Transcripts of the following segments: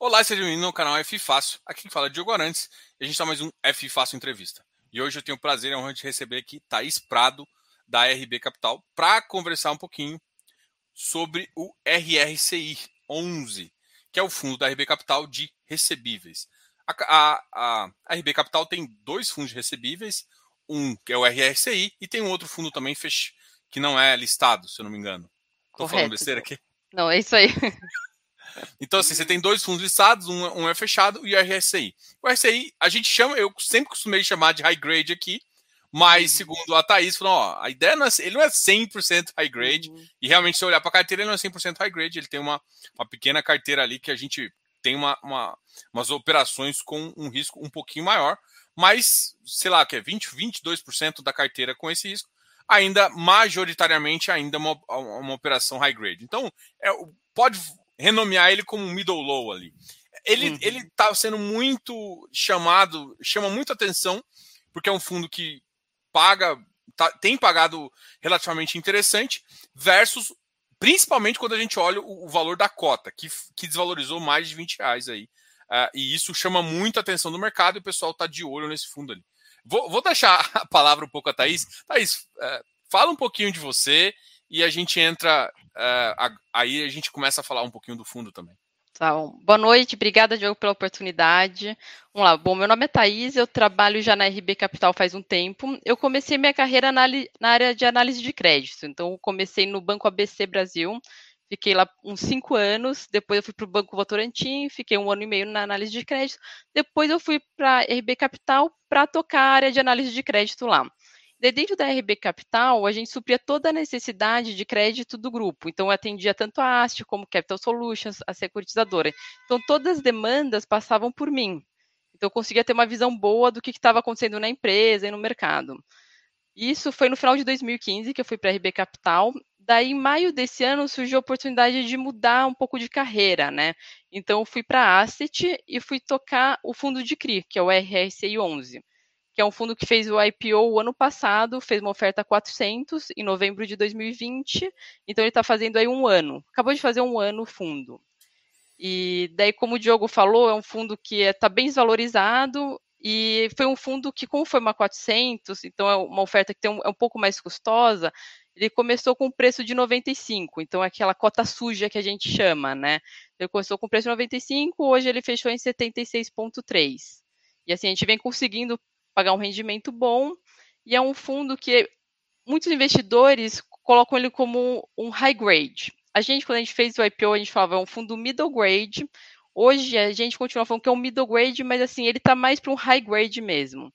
Olá, seja bem-vindo ao canal F Fácil. Aqui quem fala é Diogo Arantes e a gente está mais um F Fácil Entrevista. E hoje eu tenho o prazer e a honra de receber aqui Thaís Prado, da RB Capital, para conversar um pouquinho sobre o RRCI 11, que é o fundo da RB Capital de recebíveis. A, a, a, RB Capital tem dois fundos de recebíveis, um que é o RRCI e tem um outro fundo também que não é listado, se eu não me engano. Estou falando besteira aqui? Não, é isso aí. Então, assim, você tem dois fundos listados, um, um, é fechado e o RSI. O RSI, a gente chama, eu sempre costumei chamar de high grade aqui, mas uhum. segundo a Thaís, falou, ó, a ideia não é, ele não é 100% high grade, uhum. e realmente se olhar para a carteira, ele não é 100% high grade, ele tem uma, uma pequena carteira ali que a gente tem uma, uma, umas operações com um risco um pouquinho maior, mas, sei lá, que é 20, 22% da carteira com esse risco, ainda majoritariamente ainda uma, uma operação high grade. Então, é, pode renomear ele como um middle low ali. Ele uhum. ele está sendo muito chamado, chama muita atenção porque é um fundo que paga tá, tem pagado relativamente interessante versus principalmente quando a gente olha o, o valor da cota que, que desvalorizou mais de 20 reais aí uh, e isso chama muita atenção do mercado e o pessoal está de olho nesse fundo ali. Vou, vou, deixar a palavra um pouco a Thaís. Thaís, uh, fala um pouquinho de você e a gente entra, uh, aí a gente começa a falar um pouquinho do fundo também. Tá. Boa noite, obrigada, Diogo, pela oportunidade. Vamos lá. Bom, meu nome é Thaís, eu trabalho já na RB Capital faz um tempo. Eu comecei minha carreira na, na área de análise de crédito. Então, comecei no Banco ABC Brasil, fiquei lá uns cinco anos. Depois, eu fui para o Banco Votorantim, fiquei um ano e meio na análise de crédito. Depois, eu fui para a RB Capital para tocar a área de análise de crédito lá. De dentro da RB Capital, a gente supria toda a necessidade de crédito do grupo. Então, atendia tanto a Ast como Capital Solutions, a securitizadora. Então, todas as demandas passavam por mim. Então, eu conseguia ter uma visão boa do que estava acontecendo na empresa e no mercado. Isso foi no final de 2015 que eu fui para a RB Capital. Daí, em maio desse ano, surgiu a oportunidade de mudar um pouco de carreira, né? Então, eu fui para a Asset e fui tocar o fundo de CRI, que é o RRCI 11 que é um fundo que fez o IPO o ano passado, fez uma oferta a 400 em novembro de 2020, então ele está fazendo aí um ano. Acabou de fazer um ano o fundo. E daí, como o Diogo falou, é um fundo que está é, bem desvalorizado e foi um fundo que, como foi uma 400, então é uma oferta que tem um, é um pouco mais custosa, ele começou com o preço de 95, então é aquela cota suja que a gente chama, né? Ele começou com o preço de 95, hoje ele fechou em 76,3. E assim, a gente vem conseguindo pagar um rendimento bom, e é um fundo que muitos investidores colocam ele como um high grade. A gente, quando a gente fez o IPO, a gente falava é um fundo middle grade. Hoje a gente continua falando que é um middle grade, mas assim, ele está mais para um high grade mesmo.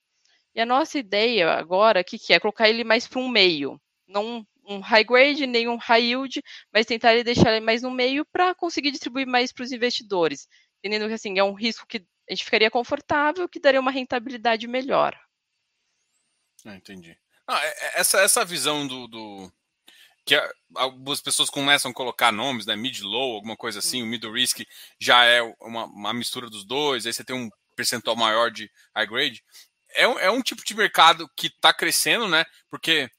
E a nossa ideia agora, o que, que é? Colocar ele mais para um meio. Não um high grade, nem um high yield, mas tentar deixar ele mais no meio para conseguir distribuir mais para os investidores. Entendendo que assim, é um risco que a gente ficaria confortável, que daria uma rentabilidade melhor. Ah, entendi. Ah, essa, essa visão do, do que algumas pessoas começam a colocar nomes, né? Mid-low, alguma coisa assim, hum. o middle risk já é uma, uma, mistura dos dois, aí você tem um percentual maior de high grade. É um, é um tipo de mercado que está crescendo, né? Porque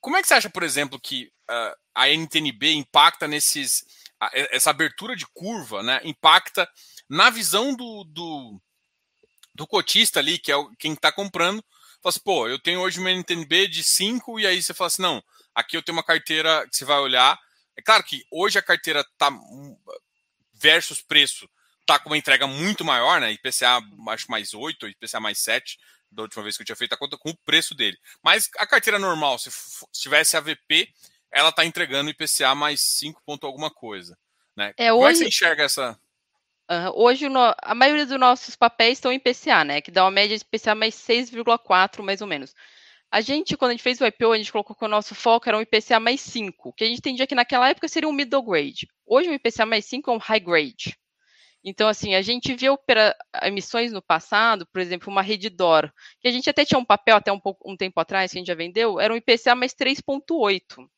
como é que você acha, por exemplo, que uh, a NTNB impacta nesses. Uh, essa abertura de curva, né? Impacta na visão do, do, do cotista ali, que é quem está comprando, fala assim, pô, eu tenho hoje uma NTNB de 5 e aí você fala assim, não, aqui eu tenho uma carteira que você vai olhar. É claro que hoje a carteira tá versus preço tá com uma entrega muito maior, né? IPCA acho mais 8, IPCA mais 7, da última vez que eu tinha feito a conta com o preço dele. Mas a carteira normal, se, se tivesse AVP, ela tá entregando IPCA mais 5 ponto alguma coisa, né? É, Como hoje... é que você enxerga essa hoje a maioria dos nossos papéis estão em PCA, né? Que dá uma média de PCA mais 6,4, mais ou menos. A gente, quando a gente fez o IPO, a gente colocou que o nosso foco era um IPCA mais 5, que a gente entendia que naquela época seria um middle grade. Hoje o IPCA mais 5 é um high grade. Então, assim, a gente viu emissões no passado, por exemplo, uma Redditor, que a gente até tinha um papel até um, pouco, um tempo atrás, que a gente já vendeu, era um IPCA mais 3,8.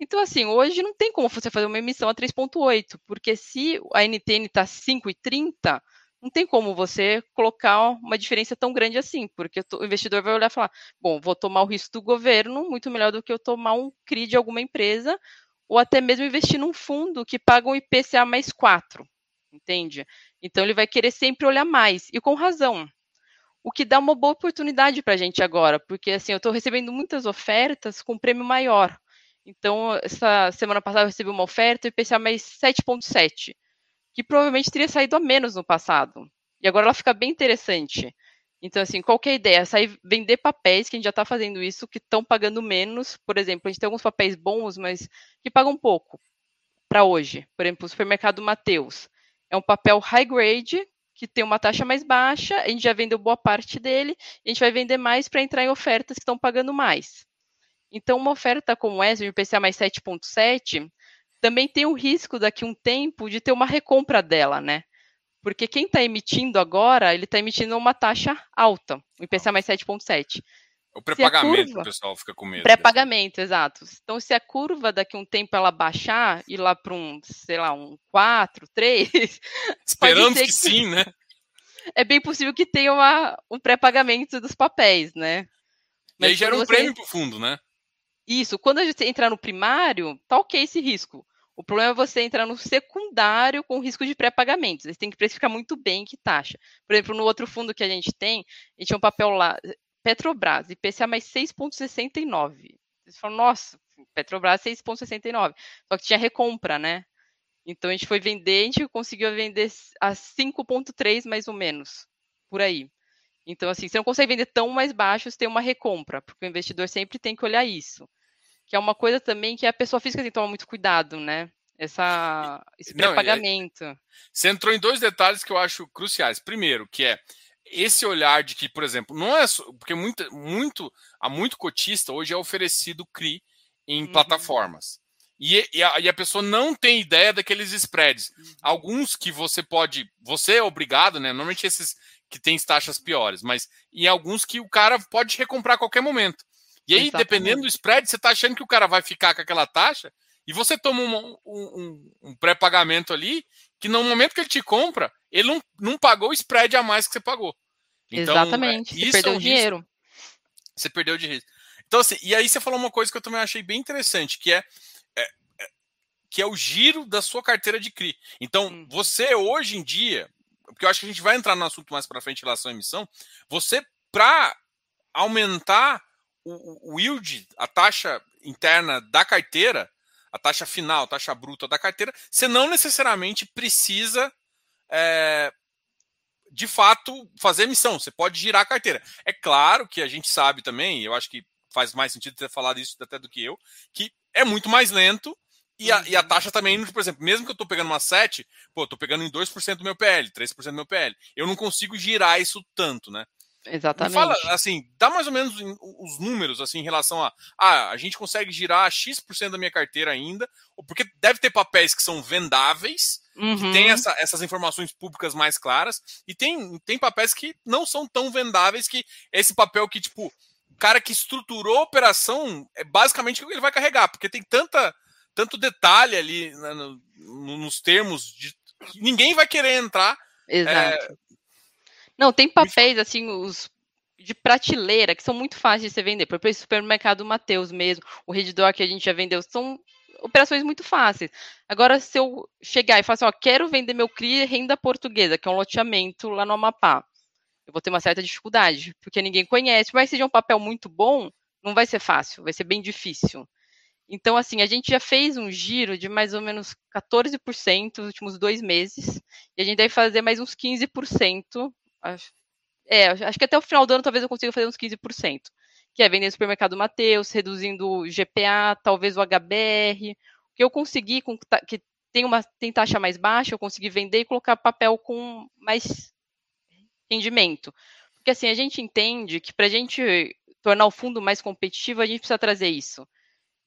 Então, assim, hoje não tem como você fazer uma emissão a 3,8, porque se a NTN está 5,30, não tem como você colocar uma diferença tão grande assim, porque o investidor vai olhar e falar: bom, vou tomar o risco do governo muito melhor do que eu tomar um CRI de alguma empresa, ou até mesmo investir num fundo que paga um IPCA mais 4. entende? Então ele vai querer sempre olhar mais, e com razão. O que dá uma boa oportunidade para a gente agora, porque assim, eu estou recebendo muitas ofertas com prêmio maior. Então, essa semana passada eu recebi uma oferta IPCA mais 7,7, que provavelmente teria saído a menos no passado. E agora ela fica bem interessante. Então, assim, qual que é a ideia? Sair vender papéis, que a gente já está fazendo isso, que estão pagando menos. Por exemplo, a gente tem alguns papéis bons, mas que pagam pouco para hoje. Por exemplo, o supermercado Mateus. É um papel high grade, que tem uma taxa mais baixa, a gente já vendeu boa parte dele, e a gente vai vender mais para entrar em ofertas que estão pagando mais. Então, uma oferta como essa, de IPCA mais 7,7, também tem o risco daqui a um tempo de ter uma recompra dela, né? Porque quem está emitindo agora, ele está emitindo uma taxa alta, o IPCA mais 7,7. O pré-pagamento, curva... o pessoal fica com medo. Pré-pagamento, exato. Então, se a curva daqui a um tempo ela baixar e lá para um, sei lá, um 4, 3. Esperamos que, que, sim, né? É bem possível que tenha uma, um pré-pagamento dos papéis, né? Mas e aí gera um você... prêmio para o fundo, né? Isso. Quando a gente entrar no primário, tá ok esse risco. O problema é você entrar no secundário com risco de pré-pagamentos. Você tem que precificar muito bem que taxa. Por exemplo, no outro fundo que a gente tem, a gente tinha um papel lá, Petrobras, IPCA mais 6,69. Você falam, nossa, Petrobras 6,69. Só que tinha recompra, né? Então a gente foi vender, a gente conseguiu vender a 5,3 mais ou menos, por aí. Então, assim, você não consegue vender tão mais baixo se tem uma recompra, porque o investidor sempre tem que olhar isso que é uma coisa também que a pessoa física tem que tomar muito cuidado, né? Essa, esse pré-pagamento. Você entrou em dois detalhes que eu acho cruciais. Primeiro, que é esse olhar de que, por exemplo, não é porque muito, muito há muito cotista hoje é oferecido CRI em uhum. plataformas. E, e, a, e, a, pessoa não tem ideia daqueles spreads. Uhum. Alguns que você pode, você é obrigado, né? Normalmente esses que têm taxas piores, mas e alguns que o cara pode recomprar a qualquer momento. E aí, Exatamente. dependendo do spread, você está achando que o cara vai ficar com aquela taxa e você toma um, um, um pré-pagamento ali que no momento que ele te compra, ele não, não pagou o spread a mais que você pagou. Então, Exatamente. Você perdeu é um dinheiro. Risco. Você perdeu de risco. Então, assim, e aí você falou uma coisa que eu também achei bem interessante, que é, é, é que é o giro da sua carteira de CRI. Então, hum. você hoje em dia, porque eu acho que a gente vai entrar no assunto mais para frente em relação à emissão, você, para aumentar o, o yield, a taxa interna da carteira, a taxa final, a taxa bruta da carteira, você não necessariamente precisa, é, de fato, fazer emissão. Você pode girar a carteira. É claro que a gente sabe também, eu acho que faz mais sentido ter falado isso até do que eu, que é muito mais lento e a, e a, uhum. taxa também, por exemplo, mesmo que eu estou pegando uma 7, pô, tô pegando em 2% do meu PL, 3% do meu PL. Eu não consigo girar isso tanto, né? Exatamente. Me fala, assim, dá mais ou menos os números, assim, em relação a, ah, a gente consegue girar X% da minha carteira ainda, porque deve ter papéis que são vendáveis, uhum. que tem uhum. essa, essas informações públicas mais claras, e tem, tem papéis que não são tão vendáveis que esse papel que, tipo, o cara que estruturou a operação é basicamente o que ele vai carregar, porque tem tanta, tanto detalhe ali né, no, no, nos termos de ninguém vai querer entrar Exato. É, não, tem papéis, assim, os de prateleira, que são muito fáceis de você vender. Por exemplo, o supermercado Mateus mesmo, o Redditor que a gente já vendeu, são operações muito fáceis. Agora, se eu chegar e falar assim, ó, quero vender meu CRI renda portuguesa, que é um loteamento lá no Amapá, eu vou ter uma certa dificuldade, porque ninguém conhece, mas seja um papel muito bom, não vai ser fácil, vai ser bem difícil. Então, assim, a gente já fez um giro de mais ou menos 14% nos últimos dois meses, e a gente deve fazer mais uns 15% Acho, é, acho que até o final do ano talvez eu consiga fazer uns 15%. Que é vender no supermercado Mateus, reduzindo o GPA, talvez o HBR. O que eu consegui, com, que tem, uma, tem taxa mais baixa, eu consegui vender e colocar papel com mais rendimento. Porque assim, a gente entende que para a gente tornar o fundo mais competitivo, a gente precisa trazer isso.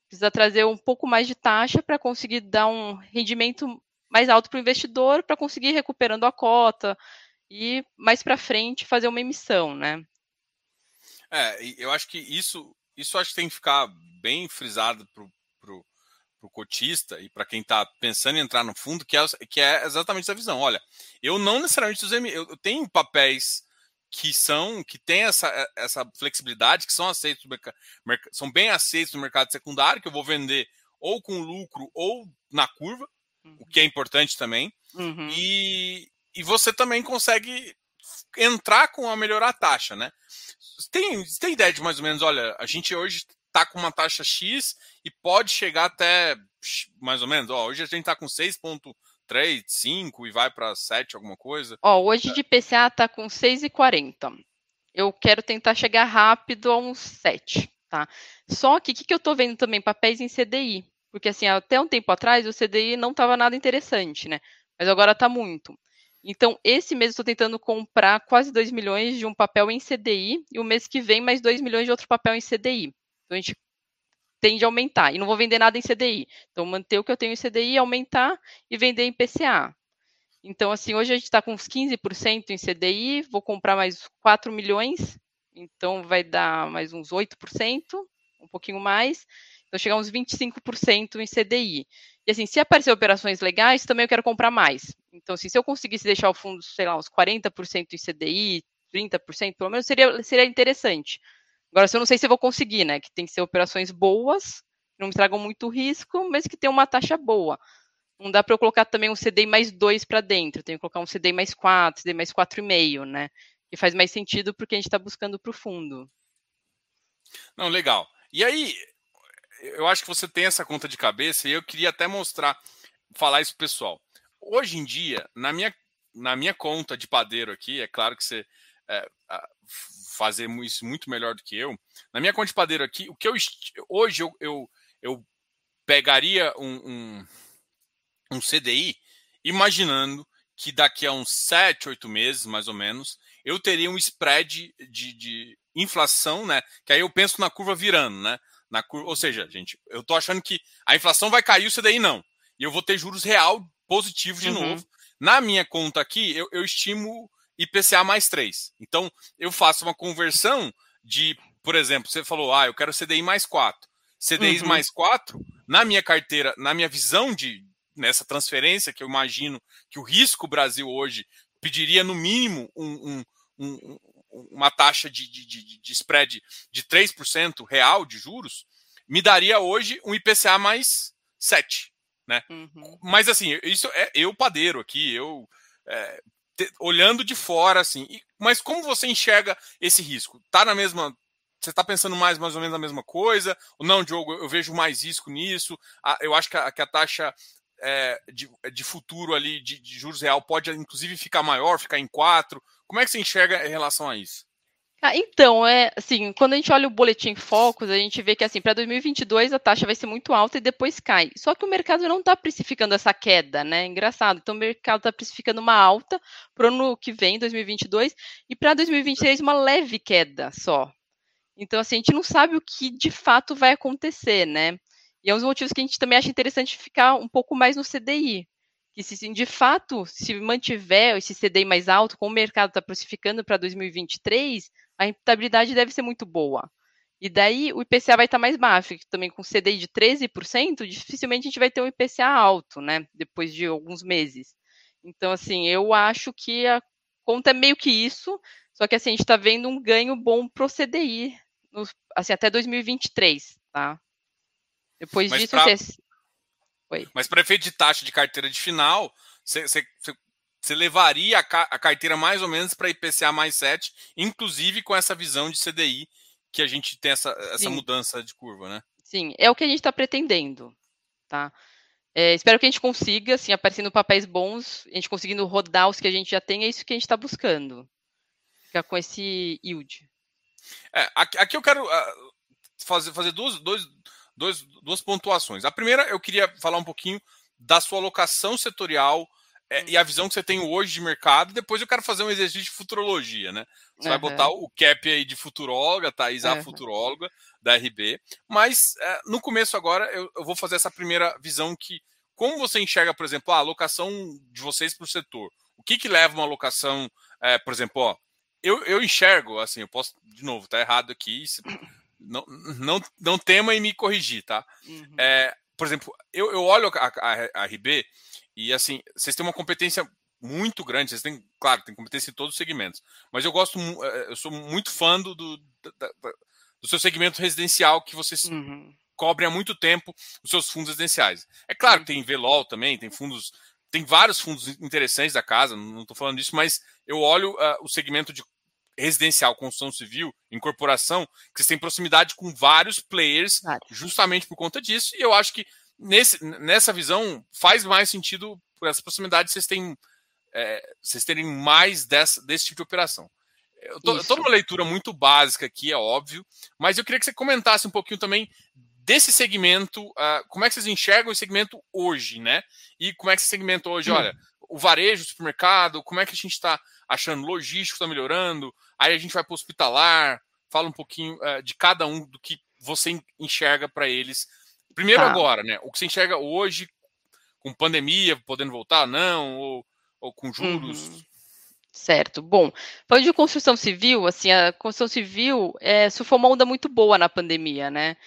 Precisa trazer um pouco mais de taxa para conseguir dar um rendimento mais alto para o investidor, para conseguir ir recuperando a cota, e mais para frente fazer uma emissão, né? É, eu acho que isso, isso acho que tem que ficar bem frisado pro, pro cotista e para quem está pensando em entrar no fundo, que é, que é exatamente essa visão. Olha, eu não necessariamente eu tenho papéis que são que têm essa, essa flexibilidade, que são aceitos são bem aceitos no mercado secundário, que eu vou vender ou com lucro ou na curva. o que é importante também. Uhum. E, e você também consegue entrar com a melhorar a taxa, né? Tem, tem ideia de mais ou menos, olha, a gente hoje está com uma taxa X e pode chegar até mais ou menos, ó, hoje a gente está com 6.3, 5 e vai para 7 alguma coisa. Ó, hoje de PCA está com 6,40. Eu quero tentar chegar rápido a uns 7, tá? Só que o que, que eu estou vendo também? Papéis em CDI. Porque assim, até um tempo atrás o CDI não estava nada interessante, né? Mas agora está muito. Então, esse mês estou tentando comprar quase 2 milhões de um papel em CDI e o mês que vem mais 2 milhões de outro papel em CDI. Então, a gente tende a aumentar. E não vou vender nada em CDI. Então, manter o que eu tenho em CDI, aumentar e vender em PCA. Então, assim, hoje a gente está com uns 15% em CDI, vou comprar mais 4 milhões, então vai dar mais uns 8%, um pouquinho mais. Então, chegar uns 25% em CDI. E assim, se aparecer operações legais, também eu quero comprar mais. Então, assim, se eu conseguisse deixar o fundo, sei lá, uns 40% em CDI, 30%, pelo menos, seria, seria interessante. Agora, se eu não sei se eu vou conseguir, né? Que tem que ser operações boas, que não me tragam muito risco, mas que tenham uma taxa boa. Não dá para eu colocar também um CDI mais 2 para dentro, tenho que colocar um CDI mais 4, CDI mais 4,5, né? Que faz mais sentido porque a gente está buscando para o fundo. Não, legal. E aí, eu acho que você tem essa conta de cabeça e eu queria até mostrar, falar isso pro pessoal. Hoje em dia, na minha, na minha conta de padeiro aqui, é claro que você é, fazer isso muito melhor do que eu. Na minha conta de padeiro aqui, o que eu hoje eu, eu, eu pegaria um, um, um CDI imaginando que daqui a uns 7, 8 meses, mais ou menos, eu teria um spread de, de inflação, né? Que aí eu penso na curva virando, né? na curva. Ou seja, gente, eu tô achando que a inflação vai cair, isso daí não. E eu vou ter juros real positivos de uhum. novo. Na minha conta aqui, eu, eu estimo IPCA mais 3. Então, eu faço uma conversão de, por exemplo, você falou, ah, eu quero CDI mais 4. CDI uhum. mais 4, na minha carteira, na minha visão de nessa transferência, que eu imagino que o risco Brasil hoje pediria no mínimo um, um, um, uma taxa de, de, de, de spread de 3% real de juros, me daria hoje um IPCA mais 7. Né? Uhum. Mas assim, isso é eu padeiro aqui, eu é, te, olhando de fora, assim. E, mas como você enxerga esse risco? Tá na mesma. Você está pensando mais, mais ou menos na mesma coisa? Ou não, Diogo, eu vejo mais risco nisso. Ah, eu acho que a, que a taxa é, de, de, futuro ali de, de, juros real pode inclusive ficar maior, ficar em 4. Como é que você enxerga em relação a isso? Ah, então, é assim, quando a gente olha o boletim Focus, a gente vê que assim, para 2022 a taxa vai ser muito alta e depois cai. Só que o mercado não está precificando essa queda, né? Engraçado. Então o mercado está precificando uma alta para o ano que vem, 2022, e para 2023 uma leve queda só. Então, assim, a gente não sabe o que de fato vai acontecer, né? E é um dos motivos que a gente também acha interessante ficar um pouco mais no CDI. Que se de fato se mantiver esse CDI mais alto, como o mercado está precificando para 2023, a rentabilidade deve ser muito boa. E daí o IPCA vai estar mais baixo, também com CDI de 13%, dificilmente a gente vai ter um IPCA alto, né? Depois de alguns meses. Então, assim, eu acho que a conta é meio que isso, só que assim, a gente está vendo um ganho bom pro CDI, no, assim, até 2023, tá? Depois Mas disso, pra... você... Mas para efeito de taxa de carteira de final, você, você, levaria a, ca... a, carteira mais ou menos para IPCA mais 7, inclusive com essa visão de CDI, que a gente tem essa, essa mudança de curva, né? Sim, é o que a gente está pretendendo, tá? É, espero que a gente consiga, assim, aparecendo papéis bons, a gente conseguindo rodar os que a gente já tem, é isso que a gente está buscando. Ficar com esse yield. É, aqui, eu quero uh, fazer, fazer duas, dois, dois, duas pontuações. A primeira, eu queria falar um pouquinho da sua alocação setorial é, e a visão que você tem hoje de mercado. Depois eu quero fazer um exercício de futurologia, né? Você uhum. vai botar o cap aí de futuróloga, Thaís, a uhum. futuróloga da RB. Mas é, no começo agora eu, eu, vou fazer essa primeira visão que, como você enxerga, por exemplo, a alocação de vocês para o setor? O que, que leva uma alocação, é, por exemplo, ó, eu, eu enxergo, assim, eu posso, de novo, tá errado aqui, não, não, não tema em me corrigir, tá? Uhum. É, por exemplo, eu, eu olho a, a, a, RB e assim, vocês têm uma competência muito grande, vocês têm, claro, tem competência em todos os segmentos, mas eu gosto, é, eu sou muito fã do, do, da, do seu segmento residencial que vocês uhum. cobrem há muito tempo os seus fundos residenciais. É claro que tem VLOL também, tem fundos, tem vários fundos interessantes da casa, não estou falando disso, mas eu olho uh, o segmento de residencial, construção civil, incorporação, que vocês têm proximidade com vários players, justamente por conta disso, e eu acho que nesse, nessa visão faz mais sentido por essa proximidade vocês têm é, vocês terem mais dessa, desse tipo de operação. Eu tô, eu tô numa leitura muito básica aqui, é óbvio, mas eu queria que você comentasse um pouquinho também desse segmento, uh, como é que vocês enxergam esse segmento hoje, né? E como é que esse segmento hoje, hum. olha, o varejo, o supermercado, como é que a gente está achando logístico está melhorando, aí a gente vai para o hospitalar, fala um pouquinho uh, de cada um do que você enxerga para eles. Primeiro tá. agora, né? O que você enxerga hoje, com pandemia, podendo voltar, não, ou, ou com juros. Uhum. Certo. Bom, falando de construção civil, assim, a construção civil é, sofreu uma onda muito boa na pandemia, né?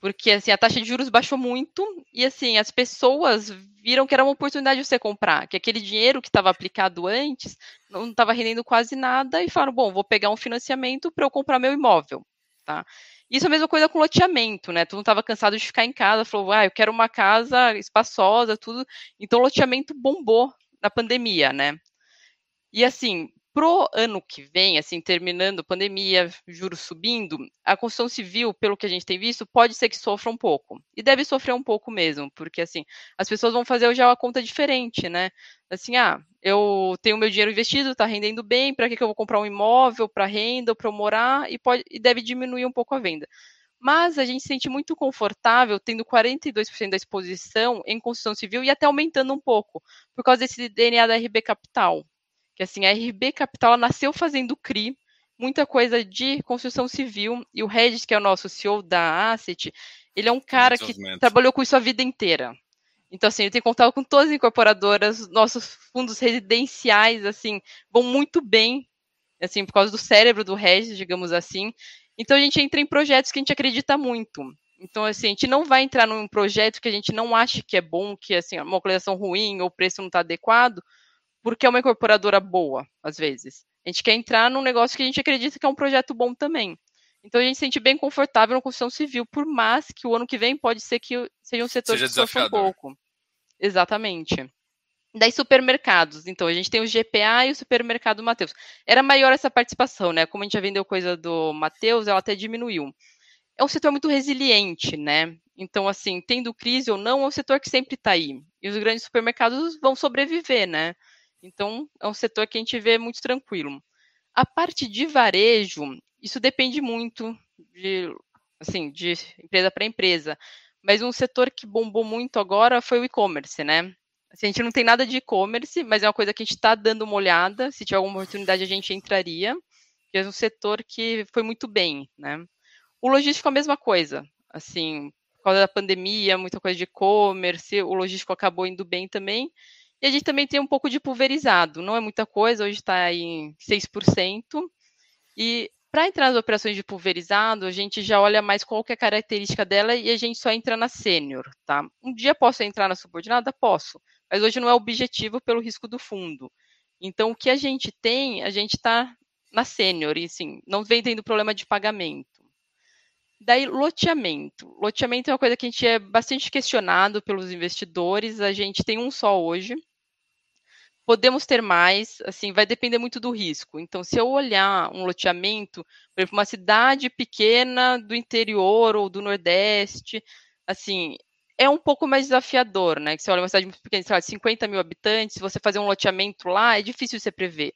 Porque assim, a taxa de juros baixou muito e assim, as pessoas viram que era uma oportunidade de você comprar, que aquele dinheiro que estava aplicado antes não estava rendendo quase nada e falaram, bom, vou pegar um financiamento para eu comprar meu imóvel, tá? Isso é a mesma coisa com loteamento, né? Tu não estava cansado de ficar em casa, falou, ah, eu quero uma casa espaçosa, tudo. Então, loteamento bombou na pandemia, né? E assim, pro ano que vem, assim, terminando pandemia, juros subindo, a construção civil, pelo que a gente tem visto, pode ser que sofra um pouco. E deve sofrer um pouco mesmo, porque assim, as pessoas vão fazer já uma conta diferente, né? Assim, ah, eu tenho meu dinheiro investido, está rendendo bem, para que, que eu vou comprar um imóvel para renda ou para morar? E, pode, e deve diminuir um pouco a venda. Mas a gente se sente muito confortável tendo 42% da exposição em construção civil e até aumentando um pouco, por causa desse DNA da RB Capital, que assim, a RB Capital nasceu fazendo CRI, muita coisa de construção civil, e o Regis, que é o nosso CEO da Asset, ele é um cara que trabalhou com isso a vida inteira. Então, assim, ele tem contato com todas as incorporadoras, nossos fundos residenciais, assim, vão muito bem, assim, por causa do cérebro do Regis, digamos assim. Então, a gente entra em projetos que a gente acredita muito. Então, assim, a gente não vai entrar num projeto que a gente não acha que é bom, que, assim, é uma localização ruim ou o preço não está adequado, porque é uma incorporadora boa, às vezes. A gente quer entrar num negócio que a gente acredita que é um projeto bom também. Então a gente se sente bem confortável na construção civil, por mais que o ano que vem pode ser que seja um setor seja que sofra um pouco. Exatamente. Daí supermercados. Então, a gente tem o GPA e o supermercado Mateus. Era maior essa participação, né? Como a gente já vendeu coisa do Mateus, ela até diminuiu. É um setor muito resiliente, né? Então, assim, tendo crise ou não, é um setor que sempre está aí. E os grandes supermercados vão sobreviver, né? Então, é um setor que a gente vê muito tranquilo. A parte de varejo, isso depende muito de, assim, de empresa para empresa. Mas um setor que bombou muito agora foi o e-commerce, né? Assim, a gente não tem nada de e-commerce, mas é uma coisa que a gente está dando uma olhada. Se tiver alguma oportunidade, a gente entraria. Que é um setor que foi muito bem, né? O logístico é a mesma coisa. Assim, por causa da pandemia, muita coisa de e-commerce, o logístico acabou indo bem também. E a gente também tem um pouco de pulverizado, não é muita coisa, hoje está em 6%. E para entrar nas operações de pulverizado, a gente já olha mais qual é a característica dela e a gente só entra na sênior, tá? Um dia posso entrar na subordinada? Posso, mas hoje não é objetivo pelo risco do fundo. Então, o que a gente tem, a gente está na sênior, e sim, não vem tendo problema de pagamento. Daí, loteamento. Loteamento é uma coisa que a gente é bastante questionado pelos investidores. A gente tem um só hoje, podemos ter mais, assim, vai depender muito do risco. Então, se eu olhar um loteamento, por exemplo, uma cidade pequena do interior ou do Nordeste, assim, é um pouco mais desafiador, né? Que você olha uma cidade muito pequena, sei lá, 50 mil habitantes, se você fazer um loteamento lá, é difícil você prever.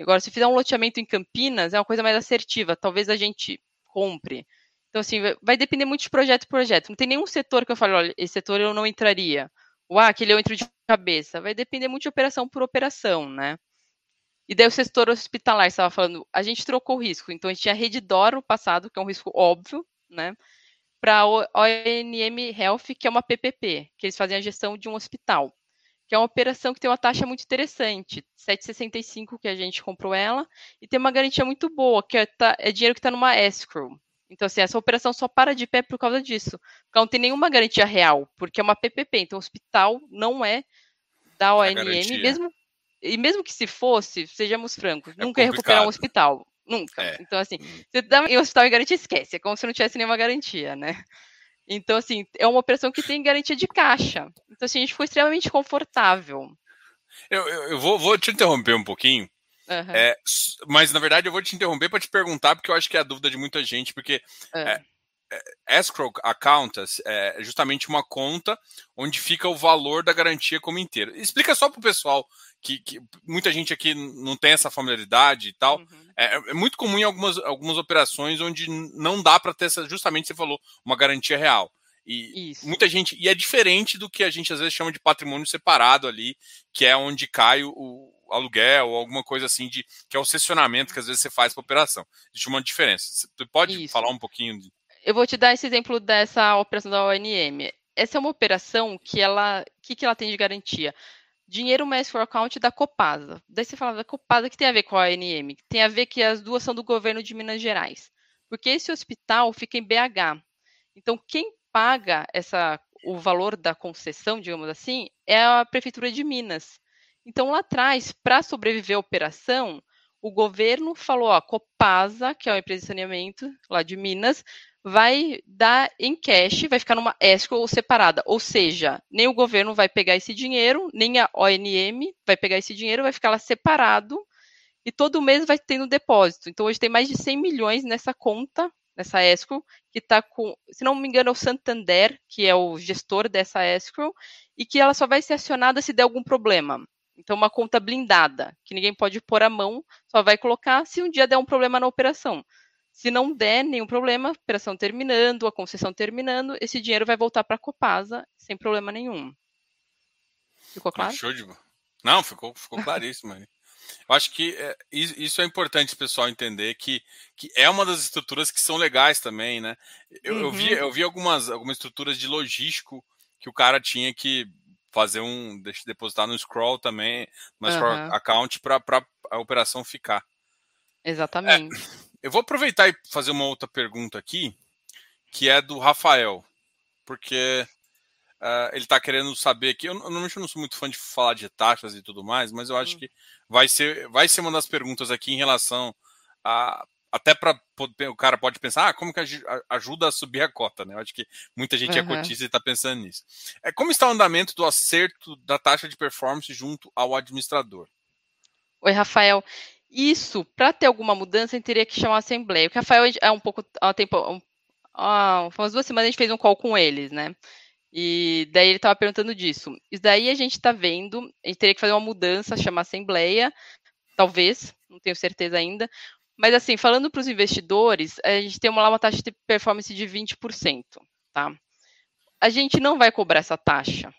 Agora, se fizer um loteamento em Campinas, é uma coisa mais assertiva, talvez a gente compre. Então, assim, vai depender muito de projeto por projeto. Não tem nenhum setor que eu falo, olha, esse setor eu não entraria o ah, aquele eu entro de cabeça. Vai depender muito de operação por operação, né? E daí o setor hospitalar, estava falando, a gente trocou o risco. Então a gente tinha a Reddor no passado, que é um risco óbvio, né? Para a ONM Health, que é uma PPP, que eles fazem a gestão de um hospital, que é uma operação que tem uma taxa muito interessante, 7,65 que a gente comprou ela, e tem uma garantia muito boa, que é, tá, é dinheiro que está numa escrow. Então, assim, essa operação só para de pé por causa disso. Porque não tem nenhuma garantia real, porque é uma PPP. Então, o hospital não é da ONM, mesmo, e mesmo que se fosse, sejamos francos, é nunca ia recuperar um hospital. Nunca. É. Então, assim, hum. você dá um hospital em garantia, esquece. É como se não tivesse nenhuma garantia, né? Então, assim, é uma operação que tem garantia de caixa. Então, assim, a gente ficou extremamente confortável. Eu, eu, eu vou, vou, te interromper um pouquinho. Uhum. É, mas, na verdade, eu vou te interromper para te perguntar, porque eu acho que é a dúvida de muita gente, porque uhum. é, é, escrow account é justamente uma conta onde fica o valor da garantia como inteiro. Explica só para o pessoal que, que, muita gente aqui não tem essa familiaridade e tal. Uhum. É, é, muito comum em algumas, algumas operações onde não dá para ter essa, justamente você falou, uma garantia real. E Isso. muita gente. E é diferente do que a gente às vezes chama de patrimônio separado ali, que é onde cai o aluguel ou alguma coisa assim de que é o cessionamento que às vezes você faz para operação. Existe uma diferença. Você pode Isso. falar um pouquinho de... Eu vou te dar esse exemplo dessa operação da ONM. Essa é uma operação que ela, que que ela tem de garantia? Dinheiro mais for account da Copasa. Daí você fala da Copasa que tem a ver com a ONM, tem a ver que as duas são do governo de Minas Gerais. Porque esse hospital fica em BH. Então quem paga essa, o valor da concessão, digamos assim, é a Prefeitura de Minas. Então, lá atrás, para sobreviver à operação, o governo falou, a Copasa, que é uma empresa de saneamento lá de Minas, vai dar em cash, vai ficar numa escrow separada. Ou seja, nem o governo vai pegar esse dinheiro, nem a ONM vai pegar esse dinheiro, vai ficar lá separado e todo mês vai tendo depósito. Então, hoje tem mais de 100 milhões nessa conta nessa escrow, que está com, se não me engano, é o Santander, que é o gestor dessa escrow, e que ela só vai ser acionada se der algum problema. Então, uma conta blindada, que ninguém pode pôr a mão, só vai colocar se um dia der um problema na operação. Se não der nenhum problema, operação terminando, a concessão terminando, esse dinheiro vai voltar para a Copasa sem problema nenhum. Ficou claro? show de... Não, ficou, ficou claríssimo. Eu acho que é, isso é importante o pessoal entender que, que é uma das estruturas que são legais também, né? Eu, uhum. eu vi, eu vi algumas, algumas estruturas de logístico que o cara tinha que fazer um depositar no scroll também, no scroll uhum. account para a operação ficar. Exatamente. É, eu vou aproveitar e fazer uma outra pergunta aqui, que é do Rafael, porque Uh, ele está querendo saber aqui. Eu, normalmente eu não sou muito fã de falar de taxas e tudo mais, mas eu acho hum. que vai ser, vai ser uma das perguntas aqui em relação a. Até para o cara pode pensar, ah, como que ajuda a subir a cota, né? Eu acho que muita gente uhum. é cotista e está pensando nisso. É, como está o andamento do acerto da taxa de performance junto ao administrador? Oi, Rafael. Isso, para ter alguma mudança, teria que chamar a Assembleia. O Rafael é um pouco. Há um tempo, um, há umas duas semanas a gente fez um call com eles, né? E daí ele estava perguntando disso. Isso daí a gente está vendo, a gente teria que fazer uma mudança, chamar assembleia, talvez, não tenho certeza ainda. Mas assim, falando para os investidores, a gente tem lá uma taxa de performance de 20%, tá? A gente não vai cobrar essa taxa,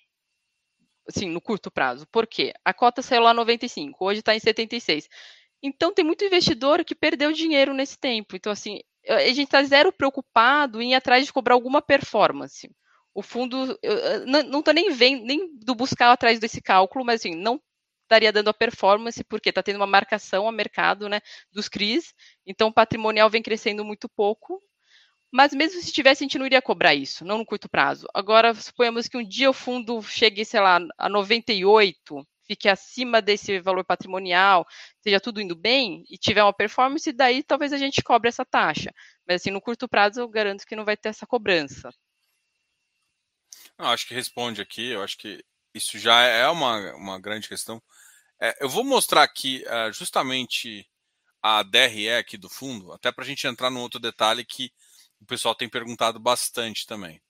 assim, no curto prazo. Por quê? A cota saiu lá 95, hoje está em 76. Então tem muito investidor que perdeu dinheiro nesse tempo. Então, assim, a gente está zero preocupado em ir atrás de cobrar alguma performance o fundo, eu, não estou nem vendo, nem do buscar atrás desse cálculo, mas assim, não estaria dando a performance, porque está tendo uma marcação a mercado né, dos CRIs, então o patrimonial vem crescendo muito pouco, mas mesmo se tivesse, a gente não iria cobrar isso, não no curto prazo. Agora, suponhamos que um dia o fundo chegue, sei lá, a 98, fique acima desse valor patrimonial, esteja tudo indo bem e tiver uma performance, daí talvez a gente cobre essa taxa. Mas assim, no curto prazo eu garanto que não vai ter essa cobrança. Não, acho que responde aqui, eu acho que isso já é uma, uma grande questão. É, eu vou mostrar aqui uh, justamente a DRE aqui do fundo, até para a gente entrar num outro detalhe que o pessoal tem perguntado bastante também,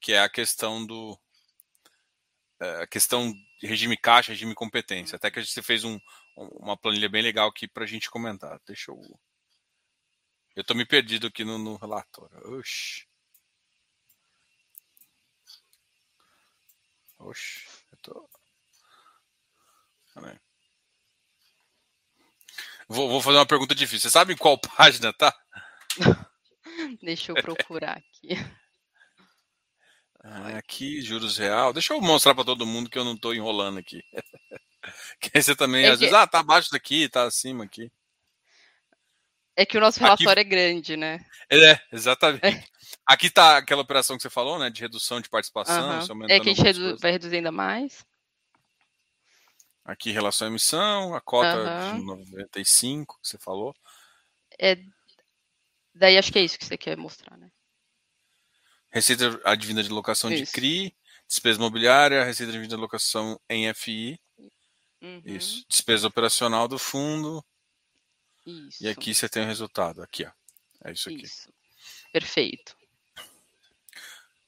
que é a questão do uh, a questão de regime caixa, regime competência. Até que a gente fez um, uma planilha bem legal aqui para a gente comentar. Deixa eu. Eu estou me perdido aqui no, no relatório. Oxi. Oxe, eu tô. Vou, vou, fazer uma pergunta difícil. Você sabe em qual página tá? Deixa eu procurar aqui. Ah, aqui, juros real. Deixa eu mostrar para todo mundo que eu não estou enrolando aqui. que você também, é às que... vezes, ah, tá abaixo daqui, tá acima aqui. É que o nosso relatório aqui... é grande, né? É, exatamente. Aqui está aquela operação que você falou, né? De redução de participação. Uhum. É que a gente redu vai reduzir ainda mais. Aqui, relação à emissão, a cota uhum. de 95 que você falou. É, daí acho que é isso que você quer mostrar, né? Receita advinda de locação Isso. de CRI, despesa imobiliária, receita advinda de locação em FI. Uhum. Isso. Despesa operacional do fundo. Isso. E aqui você tem o resultado. Aqui, ó. É isso aqui. Isso. Perfeito.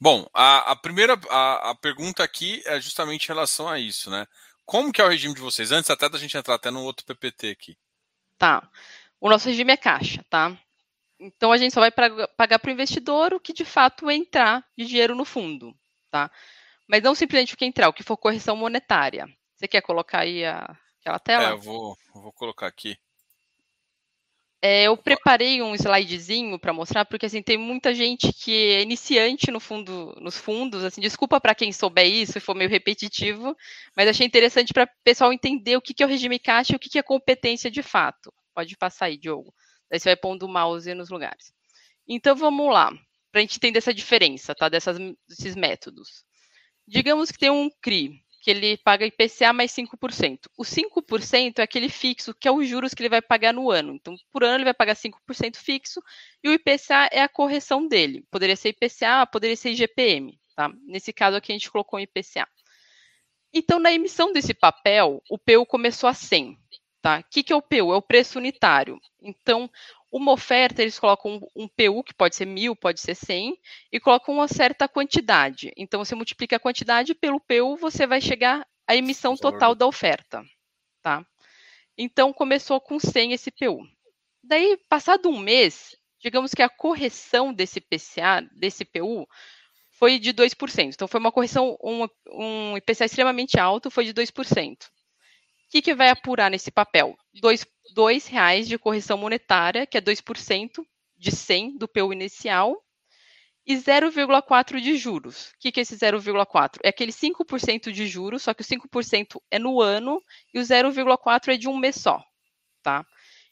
Bom, a, a primeira a, a, pergunta aqui é justamente em relação a isso, né? Como que é o regime de vocês? Antes até da gente entrar até no outro PPT aqui. Tá. O nosso regime é caixa, tá? Então a gente só vai pagar para o investidor o que de fato entrar de dinheiro no fundo, tá? Mas não simplesmente o que entrar, o que for correção monetária. Você quer colocar aí a, aquela tela? É, eu vou, eu vou colocar aqui. É, eu preparei um slidezinho para mostrar, porque assim tem muita gente que é iniciante no fundo, nos fundos. Assim, desculpa para quem souber isso e for meio repetitivo, mas achei interessante para o pessoal entender o que, que é o regime caixa e o que, que é competência de fato. Pode passar aí, Diogo. Daí você vai pondo o mouse nos lugares. Então vamos lá, para a gente entender essa diferença, tá? Dessas, desses métodos. Digamos que tem um CRI, que ele paga IPCA mais 5%. O 5% é aquele fixo, que é os juros que ele vai pagar no ano. Então, por ano ele vai pagar 5% fixo, e o IPCA é a correção dele. Poderia ser IPCA, poderia ser IGPM, tá? Nesse caso aqui a gente colocou IPCA. Então, na emissão desse papel, o PU começou a 100, tá? O que, que é o PU? É o preço unitário. Então, uma oferta, eles colocam um, um, PU, que pode ser mil, pode ser 100, e colocam uma certa quantidade. Então, você multiplica a quantidade pelo PU, você vai chegar à emissão total da oferta. Tá? Então, começou com 100 esse PU. Daí, passado um mês, digamos que a correção desse PCA, desse PU, foi de 2%. Então, foi uma correção, um, um IPCA extremamente alto, foi de 2%. O que, que vai apurar nesse papel? Dois reais de correção monetária, que é 2% de 100 do PU inicial, e 0,4 de juros. O que, que é esse 0,4? É aquele 5% de juros, só que o 5% é no ano e o 0,4 é de um mês só. Tá?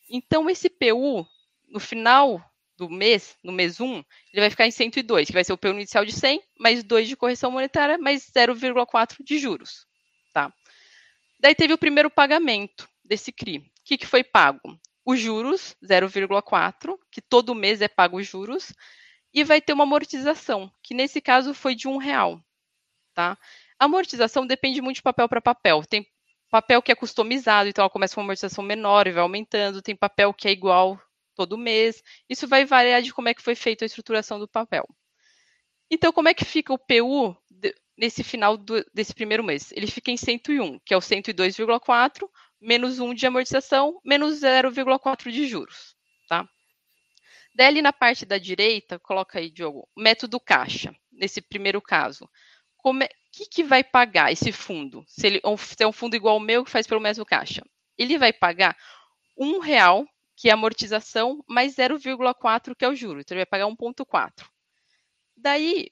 Então, esse PU, no final do mês, no mês 1, ele vai ficar em 102, que vai ser o PU inicial de 100, mais 2 de correção monetária, mais 0,4 de juros. Daí teve o primeiro pagamento desse CRI. O que, que foi pago? Os juros, 0,4, que todo mês é pago os juros, e vai ter uma amortização, que nesse caso foi de um real. Tá? A amortização depende muito de papel para papel. Tem papel que é customizado, então ela começa com uma amortização menor e vai aumentando. Tem papel que é igual todo mês. Isso vai variar de como é que foi feita a estruturação do papel. Então, como é que fica o PU nesse final do, desse primeiro mês? Ele fica em 101, que é o 102,4, menos 1 de amortização, menos 0,4 de juros. Tá? Daí, ali na parte da direita, coloca aí, Diogo, método caixa, nesse primeiro caso. Como é, que, que vai pagar esse fundo? Se, ele, se é um fundo igual ao meu, que faz pelo método caixa. Ele vai pagar um real, que é amortização, mais 0,4, que é o juro. Então, ele vai pagar 1,4. Daí,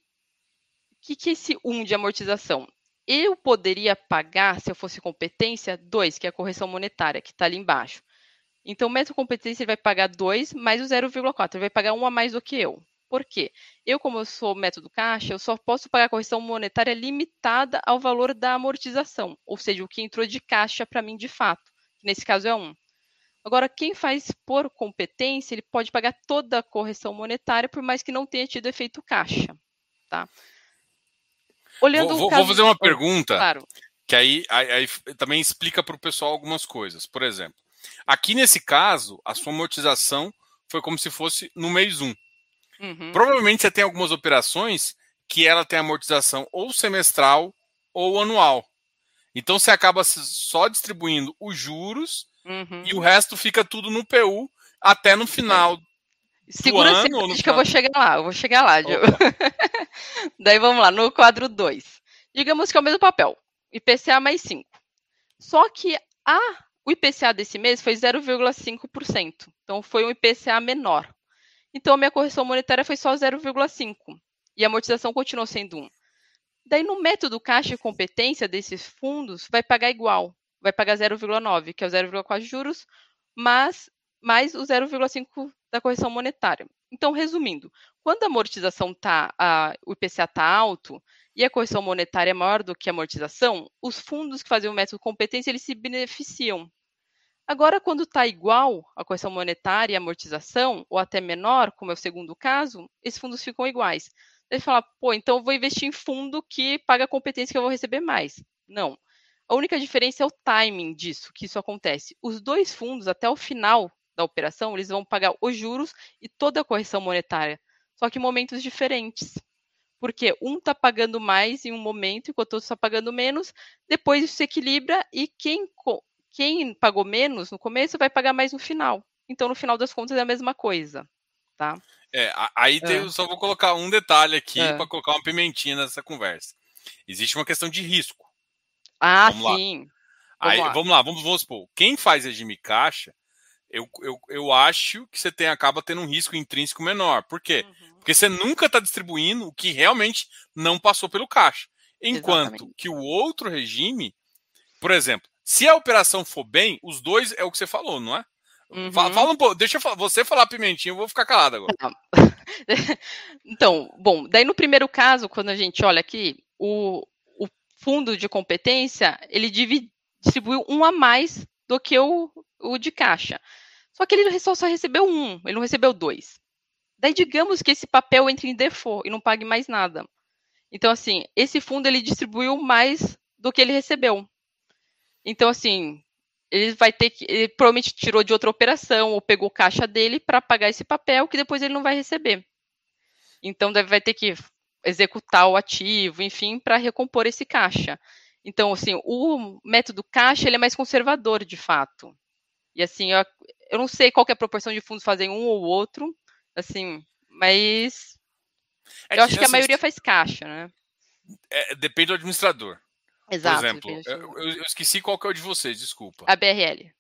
que, que é esse 1 um de amortização? Eu poderia pagar, se eu fosse competência, 2, que é a correção monetária, que está ali embaixo. Então, o método competência ele vai pagar 2 mais o 0,4. Ele vai pagar 1 um a mais do que eu. Por quê? Eu, como eu sou método caixa, eu só posso pagar a correção monetária limitada ao valor da amortização, ou seja, o que entrou de caixa para mim de fato, que nesse caso é 1. Um. Agora, quem faz por competência, ele pode pagar toda a correção monetária, por mais que não tenha tido efeito caixa. Tá? Olhando vou, vou fazer uma pergunta claro. que aí, aí, aí também explica para o pessoal algumas coisas. Por exemplo, aqui nesse caso, a sua amortização foi como se fosse no mês 1. Uhum. Provavelmente você tem algumas operações que ela tem amortização ou semestral ou anual. Então você acaba só distribuindo os juros uhum. e o resto fica tudo no PU até no final Segura ano. Acho que eu vou chegar lá, eu vou chegar lá, Diogo. Daí vamos lá, no quadro 2. Digamos que é o mesmo papel, IPCA mais 5. Só que a, o IPCA desse mês foi 0,5%. Então foi um IPCA menor. Então a minha correção monetária foi só 0,5. E a amortização continuou sendo 1. Daí no método caixa e competência desses fundos vai pagar igual. Vai pagar 0,9, que é o 0,4 juros, mas mais o 0,5 da correção monetária. Então, resumindo, quando a amortização está, o IPCA está alto e a correção monetária é maior do que a amortização, os fundos que fazem o método competência, eles se beneficiam. Agora, quando está igual a correção monetária e a amortização, ou até menor, como é o segundo caso, esses fundos ficam iguais. Ele fala, pô, então vou investir em fundo que paga a competência que eu vou receber mais. Não. A única diferença é o timing disso, que isso acontece. Os dois fundos, até o final da operação, eles vão pagar os juros e toda a correção monetária, só que em momentos diferentes. Porque um está pagando mais em um momento, enquanto o outro está pagando menos, depois isso se equilibra e quem, quem pagou menos no começo vai pagar mais no final. Então, no final das contas, é a mesma coisa. Tá? É, aí é. eu só vou colocar um detalhe aqui é. para colocar uma pimentinha nessa conversa. Existe uma questão de risco. Ah, vamos sim. Lá. Aí, vamos lá, vamos, lá vamos, vamos supor. Quem faz regime caixa, eu, eu, eu acho que você tem, acaba tendo um risco intrínseco menor. Por quê? Uhum. Porque você nunca está distribuindo o que realmente não passou pelo caixa. Enquanto Exatamente. que o outro regime, por exemplo, se a operação for bem, os dois é o que você falou, não é? Uhum. Fala, fala, um pouco, deixa você falar pimentinha, eu vou ficar calado agora. então, bom, daí no primeiro caso, quando a gente olha aqui, o, o fundo de competência, ele divide, distribuiu um a mais do que o, o de caixa. Só que ele só, só recebeu um, ele não recebeu dois. Daí digamos que esse papel entre em default e não pague mais nada. Então, assim, esse fundo ele distribuiu mais do que ele recebeu. Então, assim, ele vai ter que. Ele provavelmente tirou de outra operação ou pegou caixa dele para pagar esse papel que depois ele não vai receber. Então deve, vai ter que executar o ativo, enfim, para recompor esse caixa. Então, assim, o método caixa ele é mais conservador, de fato. E assim, eu, eu não sei qual é a proporção de fundos fazem um ou outro, assim, mas é eu acho que a maioria faz caixa, né? É, depende do administrador. Exato. Por exemplo, eu, eu, esqueci qual que é o de vocês, desculpa. A BRL.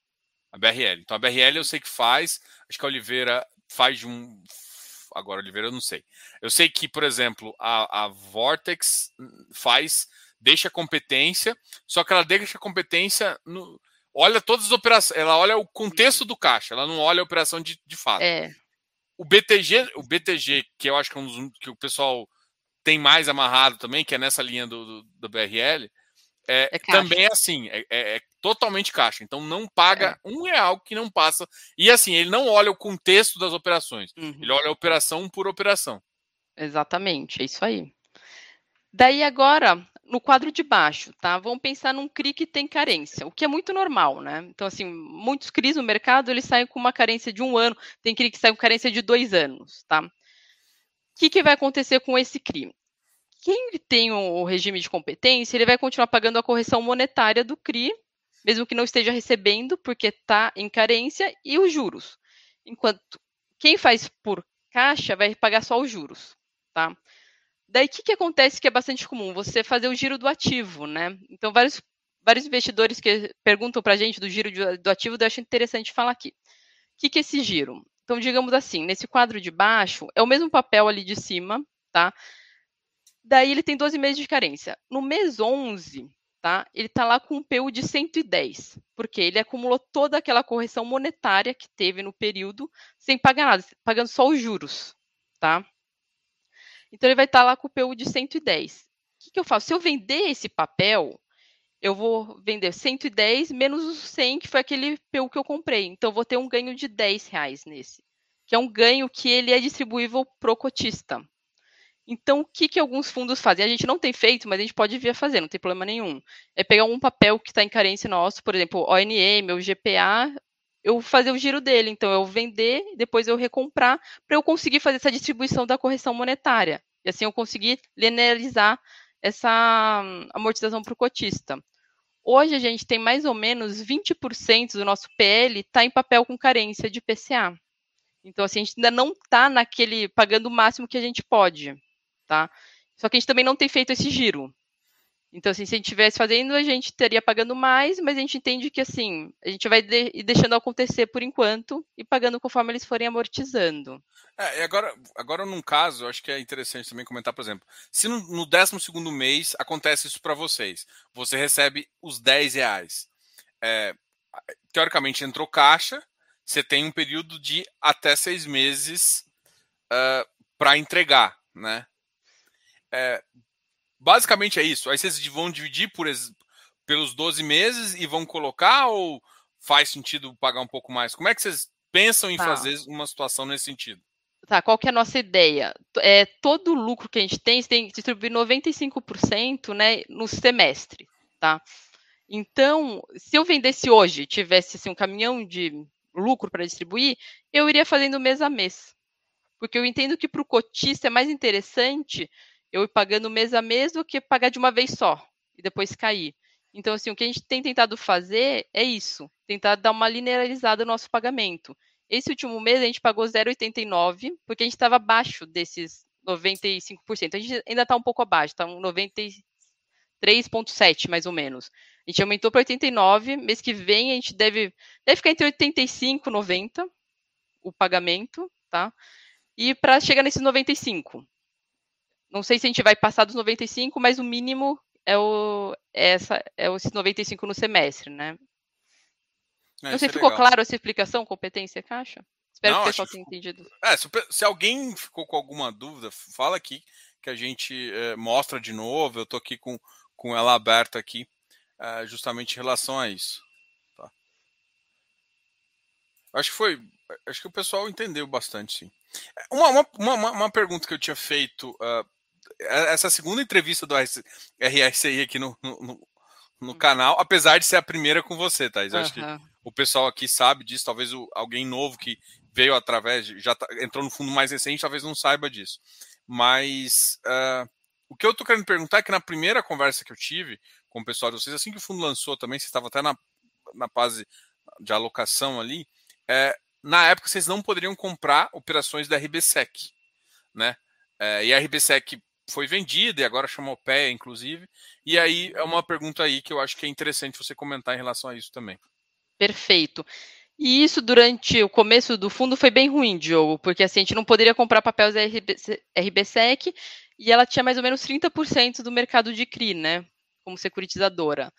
A BRL. Então a BRL eu sei que faz, acho que a Oliveira faz de um. Agora, Oliveira eu não sei. Eu sei que, por exemplo, a, a Vortex faz, deixa a competência, só que ela deixa a competência no. Olha todas as operações, ela olha o contexto do caixa, ela não olha a operação de, de fato. É. O BTG, o BTG, que eu acho que é um dos que o pessoal tem mais amarrado também, que é nessa linha do, do, do BRL, é, é também é assim, é, é, é, totalmente caixa. Então não paga é. um real que não passa. E assim, ele não olha o contexto das operações. Uhum. Ele olha a operação por operação. Exatamente, é isso aí. Daí agora, no quadro de baixo, tá? Vamos pensar num CRI que tem carência, o que é muito normal, né? Então, assim, muitos CRIs no mercado, eles saem com uma carência de um ano, tem CRI que sai com carência de dois anos, tá? O que, que vai acontecer com esse CRI? quem tem o regime de competência, ele vai continuar pagando a correção monetária do CRI, mesmo que não esteja recebendo, porque está em carência, e os juros. Enquanto quem faz por caixa vai pagar só os juros, tá? Daí, o que, que acontece que é bastante comum? Você fazer o giro do ativo, né? Então, vários, vários investidores que perguntam para a gente do giro do ativo, eu acho interessante falar aqui. O que, que é esse giro? Então, digamos assim, nesse quadro de baixo, é o mesmo papel ali de cima, tá? Daí ele tem 12 meses de carência. No mês 11, tá? Ele está lá com um PU de 110, porque ele acumulou toda aquela correção monetária que teve no período sem pagar nada, pagando só os juros, tá? Então ele vai estar lá com o PU de 110. O que, que eu faço? Se eu vender esse papel, eu vou vender 110 menos os 100, que foi aquele PU que eu comprei. Então eu vou ter um ganho de 10 reais nesse, que é um ganho que ele é distribuível pro cotista. Então, o que, que alguns fundos fazem? A gente não tem feito, mas a gente pode vir a fazer, não tem problema nenhum. É pegar um papel que está em carência nosso, por exemplo, ONM ou GPA, eu fazer o giro dele. Então, eu vender, depois eu recomprar, para eu conseguir fazer essa distribuição da correção monetária. E assim eu conseguir linearizar essa hum, amortização para o cotista. Hoje a gente tem mais ou menos 20% do nosso PL está em papel com carência de PCA. Então, assim, a gente ainda não está naquele pagando o máximo que a gente pode tá? Só que a gente também não tem feito esse giro. Então, assim, se a gente estivesse fazendo, a gente estaria pagando mais, mas a gente entende que, assim, a gente vai de deixando acontecer por enquanto e pagando conforme eles forem amortizando. É, e agora, agora, num caso, acho que é interessante também comentar, por exemplo, se no, no 12 mês acontece isso para vocês, você recebe os 10 reais. É, teoricamente, entrou caixa, você tem um período de até seis meses uh, para entregar, né? É, basicamente é isso. Aí vocês vão dividir por, pelos 12 meses e vão colocar ou faz sentido pagar um pouco mais? Como é que vocês pensam em tá. fazer uma situação nesse sentido? tá, qual que é a nossa ideia? É, todo o lucro que a gente tem, tem que distribuir 95% né, no semestre, tá? Então, se eu vendesse hoje, tivesse assim, um caminhão de lucro para distribuir, eu iria fazendo mês a mês. Porque eu entendo que para o cotista é mais interessante eu ir pagando mês a mês do que pagar de uma vez só e depois cair. Então, assim, o que a gente tem tentado fazer é isso, tentar dar uma linearizada no nosso pagamento. Esse último mês a gente pagou 0,89, porque a gente estava abaixo desses 95%. A gente ainda está um pouco abaixo, está um 93,7 mais ou menos. A gente aumentou para 89, mês que vem a gente deve, deve ficar entre 85 e 90 o pagamento, tá? E para chegar nesses 95. Não sei se a gente vai passar dos 95, mas o mínimo é o é essa é esses 95 no semestre, né? É, não sei se ficou legal. claro essa explicação, competência caixa? Espero Não, que o pessoal tenha entendido. É, se, se, alguém ficou com alguma dúvida, fala aqui que a gente é, mostra de novo. Eu tô aqui com, com ela aberta aqui, é, justamente em relação a isso. Tá. Acho que foi. Acho que o pessoal entendeu bastante, sim. Uma, uma, uma, uma pergunta que eu tinha feito. Uh, essa segunda entrevista do RSI aqui no, no, no hum. canal, apesar de ser a primeira com você, Thais. Eu uhum. acho que o pessoal aqui sabe disso, talvez o, alguém novo que veio através, já tá, entrou no fundo mais recente, talvez não saiba disso. Mas uh, o que eu tô querendo perguntar é que na primeira conversa que eu tive com o pessoal de vocês, assim que o fundo lançou também, vocês estavam até na, na fase de alocação ali, é, na época vocês não poderiam comprar operações da RBSEC, né? É, e a RBSEC foi vendida e agora chamou pé, inclusive. E aí é uma pergunta aí que eu acho que é interessante você comentar em relação a isso também. Perfeito. E isso durante o começo do fundo foi bem ruim, Diogo, porque assim, a gente não poderia comprar papéis da RBSEC e ela tinha mais ou menos 30% do mercado de CRI, né? Como securitizadora.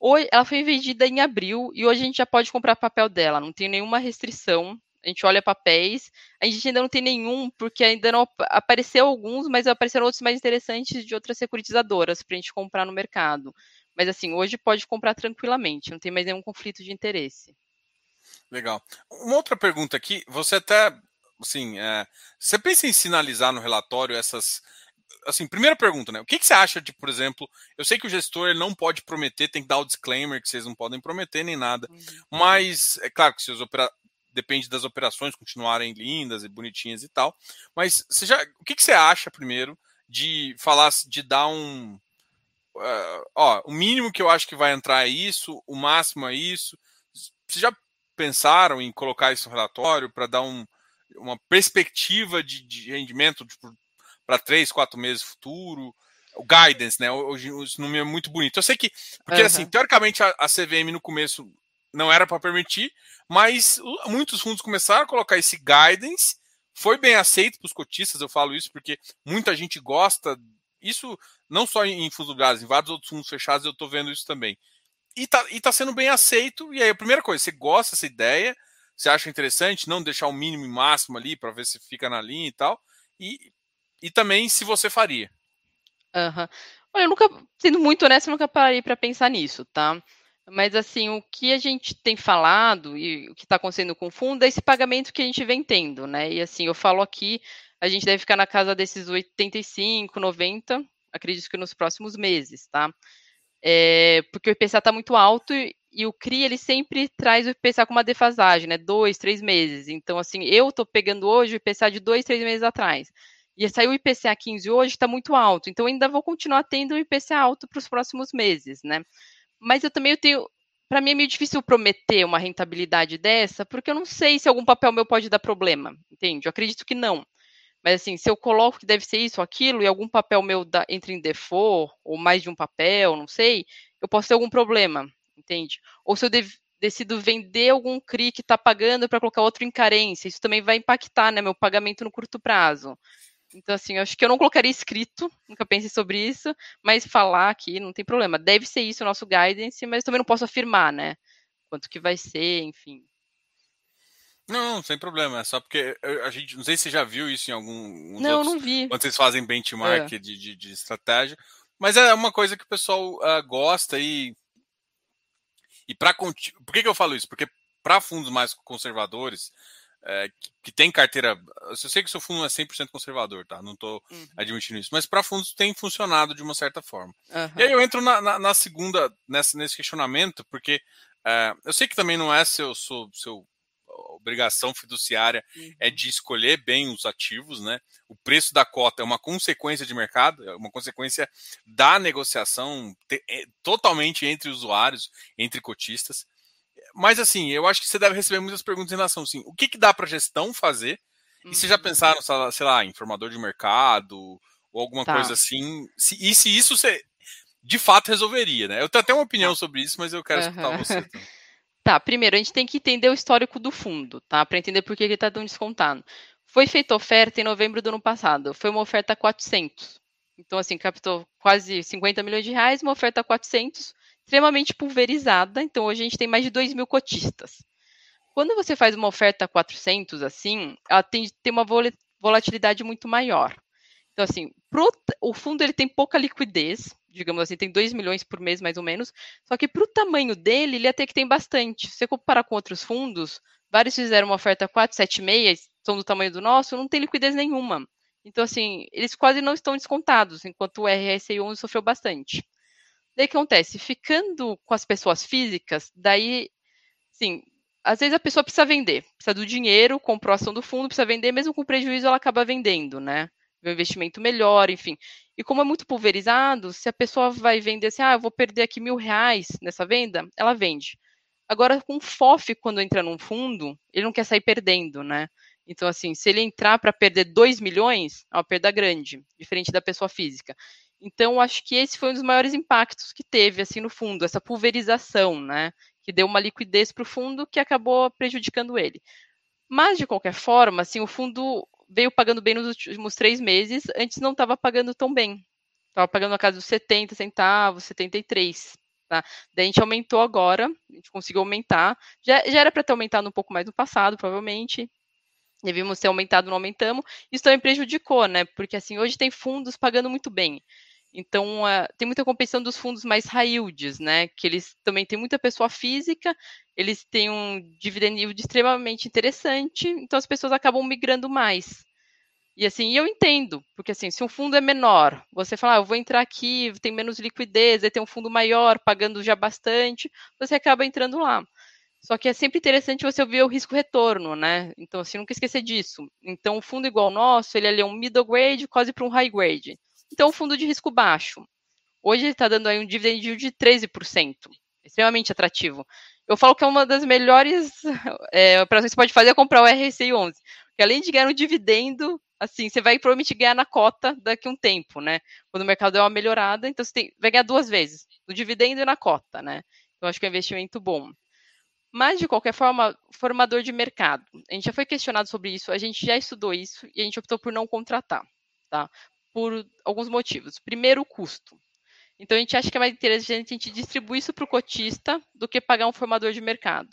Hoje, ela foi vendida em abril e hoje a gente já pode comprar papel dela, não tem nenhuma restrição a gente olha papéis, a gente ainda não tem nenhum, porque ainda não apareceu alguns, mas apareceram outros mais interessantes de outras securitizadoras para a gente comprar no mercado. Mas assim, hoje pode comprar tranquilamente, não tem mais nenhum conflito de interesse. Legal. Uma outra pergunta aqui, você até, assim, é, você pensa em sinalizar no relatório essas assim, primeira pergunta, né? O que, que, você acha de, por exemplo, eu sei que o gestor não pode prometer, tem que dar o disclaimer que vocês não podem prometer nem nada, uhum. mas é claro que se os, opera depende das operações continuarem lindas e bonitinhas e tal. Mas você já, o que, que você acha primeiro de falar, de dar um, uh, ó, o mínimo que eu acho que vai entrar é isso, o máximo é isso. Vocês já pensaram em colocar isso no relatório para dar um, uma perspectiva de, de rendimento tipo, para três, quatro meses futuro? O guidance, né? Hoje esse nome é muito bonito. Eu sei que, porque uhum. assim, teoricamente a, a CVM no começo não era para permitir, mas muitos fundos começaram a colocar esse guidance, foi bem aceito para os cotistas, eu falo isso porque muita gente gosta, isso não só em fundos lugares, em vários outros fundos fechados eu estou vendo isso também. E está tá sendo bem aceito, e aí a primeira coisa, você gosta dessa ideia, você acha interessante não deixar o mínimo e máximo ali para ver se fica na linha e tal, e, e também se você faria. Uhum. Olha, eu nunca, sendo muito honesto, eu nunca parei para pensar nisso, tá? Mas, assim, o que a gente tem falado e o que está acontecendo com o fundo é esse pagamento que a gente vem tendo, né? E, assim, eu falo aqui, a gente deve ficar na casa desses 85, 90, acredito que nos próximos meses, tá? É, porque o IPCA está muito alto e, e, o CRI, ele sempre traz o IPCA com uma defasagem, né? Dois, três meses. Então, assim, eu estou pegando hoje o IPCA de dois, três meses atrás. E saiu o IPCA 15 hoje, está muito alto. Então, ainda vou continuar tendo o IPCA alto para os próximos meses, né? Mas eu também tenho. Para mim é meio difícil prometer uma rentabilidade dessa, porque eu não sei se algum papel meu pode dar problema, entende? Eu acredito que não. Mas assim, se eu coloco que deve ser isso ou aquilo, e algum papel meu dá, entra em default, ou mais de um papel, não sei, eu posso ter algum problema, entende? Ou se eu dev, decido vender algum CRI que está pagando para colocar outro em carência, isso também vai impactar né, meu pagamento no curto prazo. Então, assim, eu acho que eu não colocaria escrito, nunca pensei sobre isso, mas falar aqui não tem problema. Deve ser isso o nosso guidance, mas também não posso afirmar, né? Quanto que vai ser, enfim. Não, não, sem problema. É só porque a gente, não sei se você já viu isso em algum. Não, outros, não vi. Quando vocês fazem benchmark é. de, de, de, estratégia. Mas é uma coisa que o pessoal uh, gosta e. E para. Por que, que eu falo isso? Porque para fundos mais conservadores, é, que, que, tem carteira. Eu sei que seu fundo não é 100% conservador, tá? Não estou uhum. admitindo isso. Mas para fundos tem funcionado de uma certa forma. Uhum. E aí eu entro na, na, na segunda, nessa, nesse questionamento, porque é, eu sei que também não é seu, seu, seu obrigação fiduciária uhum. é de escolher bem os ativos, né? O preço da cota é uma consequência de mercado, é uma consequência da negociação te, é, totalmente entre usuários, entre cotistas. Mas assim, eu acho que você deve receber muitas perguntas em relação assim, o que, que dá para a gestão fazer? Uhum. E você já uhum. pensaram, sei lá, em formador de mercado ou alguma tá. coisa assim? Se, e se isso você de fato resolveria, né? Eu tenho até uma opinião tá. sobre isso, mas eu quero uhum. escutar você. Também. Tá, primeiro a gente tem que entender o histórico do fundo, tá? Para entender por que ele está tão descontado. Foi feita oferta em novembro do ano passado. Foi uma oferta a 400. Então, assim, captou quase 50 milhões de reais, uma oferta a 400, extremamente pulverizada. Então, hoje a gente tem mais de 2 mil cotistas. Quando você faz uma oferta a 400, assim, ela tem, tem uma volatilidade muito maior. Então, assim, pro, o fundo ele tem pouca liquidez, digamos assim, tem 2 milhões por mês, mais ou menos. Só que para o tamanho dele, ele até que tem bastante. Se você comparar com outros fundos, vários fizeram uma oferta 4, 7,6, são do tamanho do nosso, não tem liquidez nenhuma. Então, assim, eles quase não estão descontados, enquanto o RSI 11 sofreu bastante. Daí o que acontece? Ficando com as pessoas físicas, daí, sim, às vezes a pessoa precisa vender, precisa do dinheiro, comprou a ação do fundo, precisa vender, mesmo com prejuízo, ela acaba vendendo, né? um investimento melhor, enfim. E como é muito pulverizado, se a pessoa vai vender assim, ah, eu vou perder aqui mil reais nessa venda, ela vende. Agora, com o FOF, quando entra num fundo, ele não quer sair perdendo, né? Então, assim, se ele entrar para perder 2 milhões, é uma perda grande, diferente da pessoa física. Então, acho que esse foi um dos maiores impactos que teve, assim, no fundo, essa pulverização, né? Que deu uma liquidez para o fundo que acabou prejudicando ele. Mas, de qualquer forma, assim, o fundo veio pagando bem nos últimos três meses, antes não estava pagando tão bem. Estava pagando na casa dos 70 centavos, 73. Tá? Daí a gente aumentou agora, a gente conseguiu aumentar. Já, já era para ter aumentado um pouco mais no passado, provavelmente. Devíamos ter aumentado, não aumentamos. Isso também prejudicou, né? Porque assim, hoje tem fundos pagando muito bem. Então, uh, tem muita competição dos fundos mais high yields, né? Que eles também têm muita pessoa física, eles têm um dividend extremamente interessante, então as pessoas acabam migrando mais. E assim, eu entendo, porque assim, se um fundo é menor, você fala, ah, eu vou entrar aqui, tem menos liquidez, aí tem um fundo maior, pagando já bastante, você acaba entrando lá. Só que é sempre interessante você ver o risco-retorno, né? Então, assim, nunca esquecer disso. Então, o fundo igual ao nosso, ele é um middle grade, quase para um high grade. Então, fundo de risco baixo. Hoje ele está dando aí um dividend yield de 13%, extremamente atrativo. Eu falo que é uma das melhores é, operações que você pode fazer é comprar o RSI 11, porque além de ganhar um dividendo, assim, você vai provavelmente ganhar na cota daqui a um tempo, né? Quando o mercado der uma melhorada, então você tem, vai ganhar duas vezes, no dividendo e na cota, né? Então acho que é um investimento bom. Mas, de qualquer forma, formador de mercado. A gente já foi questionado sobre isso, a gente já estudou isso e a gente optou por não contratar, tá? Por alguns motivos. Primeiro, o custo. Então, a gente acha que é mais interessante a gente distribuir isso para o cotista do que pagar um formador de mercado.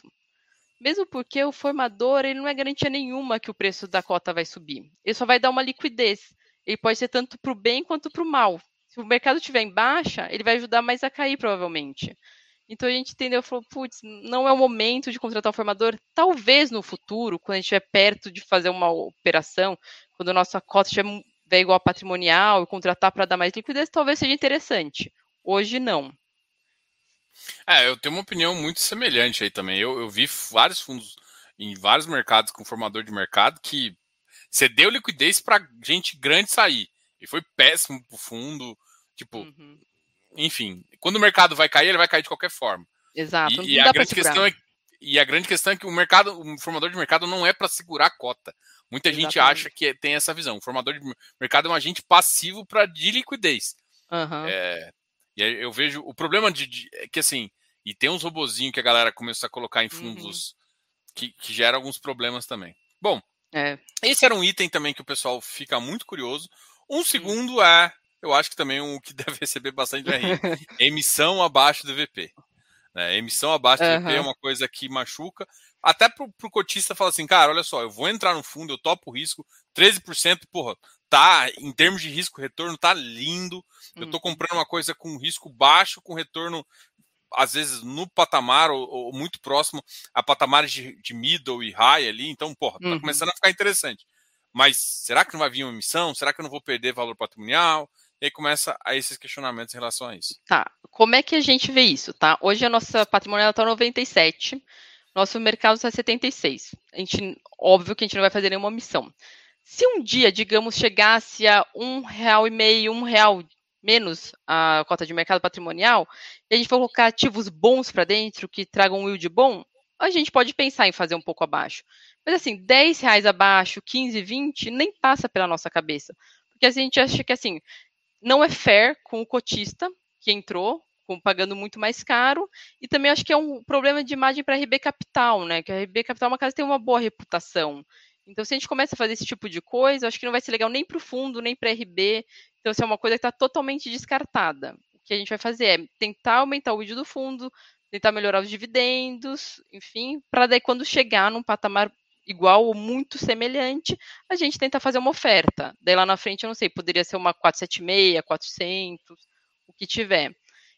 Mesmo porque o formador ele não é garantia nenhuma que o preço da cota vai subir. Ele só vai dar uma liquidez. Ele pode ser tanto para o bem quanto para o mal. Se o mercado estiver em baixa, ele vai ajudar mais a cair, provavelmente. Então a gente entendeu, falou, putz, não é o momento de contratar um formador. Talvez no futuro, quando a gente estiver perto de fazer uma operação, quando a nossa cota estiver ver igual patrimonial e contratar para dar mais liquidez, talvez seja interessante. Hoje, não. É, eu tenho uma opinião muito semelhante aí também. Eu, eu vi vários fundos em vários mercados com formador de mercado que cedeu liquidez para gente grande sair. E foi péssimo para o fundo. Tipo, uhum. enfim, quando o mercado vai cair, ele vai cair de qualquer forma. Exato. E, e a grande questão é e a grande questão é que o mercado, o formador de mercado não é para segurar a cota. Muita Exatamente. gente acha que tem essa visão. O formador de mercado é um agente passivo para de liquidez. Uhum. É, e eu vejo o problema de, de, é que assim, e tem uns robozinhos que a galera começou a colocar em fundos uhum. que, que geram alguns problemas também. Bom, é. esse era um item também que o pessoal fica muito curioso. Um segundo é, eu acho que também um que deve receber bastante RI, emissão abaixo do VP. Né? Emissão abaixo do VP é uma coisa que machuca até pro, pro cotista falar assim, cara, olha só, eu vou entrar no fundo, eu topo o risco, 13%, porra, tá, em termos de risco retorno, tá lindo. Eu tô uhum. comprando uma coisa com risco baixo, com retorno às vezes no patamar ou, ou muito próximo a patamares de, de, middle e high ali, então, porra, tá uhum. começando a ficar interessante. Mas será que não vai vir uma emissão? Será que eu não vou perder valor patrimonial? E aí começa a esses questionamentos em relação a isso. Tá. Como é que a gente vê isso, tá? Hoje a nossa patrimonial está 97, nosso mercado está 76. A gente, óbvio que a gente não vai fazer nenhuma missão. Se um dia, digamos, chegasse a um real e meio, um real menos a cota de mercado patrimonial, e a gente for colocar ativos bons para dentro, que tragam um yield bom, a gente pode pensar em fazer um pouco abaixo. Mas assim, 10 reais abaixo, 15, 20, nem passa pela nossa cabeça. Porque a gente acha que assim, não é fair com o cotista que entrou, com, pagando muito mais caro, e também acho que é um problema de imagem para a RB Capital, né? Que a RB Capital é uma casa que tem uma boa reputação. Então, se a gente começa a fazer esse tipo de coisa, acho que não vai ser legal nem para o fundo, nem para a RB. Então, isso é uma coisa que está totalmente descartada. O que a gente vai fazer é tentar aumentar o vídeo do fundo, tentar melhorar os dividendos, enfim, para daí quando chegar num patamar igual ou muito semelhante, a gente tenta fazer uma oferta. Daí lá na frente, eu não sei, poderia ser uma 476, 400, o que tiver.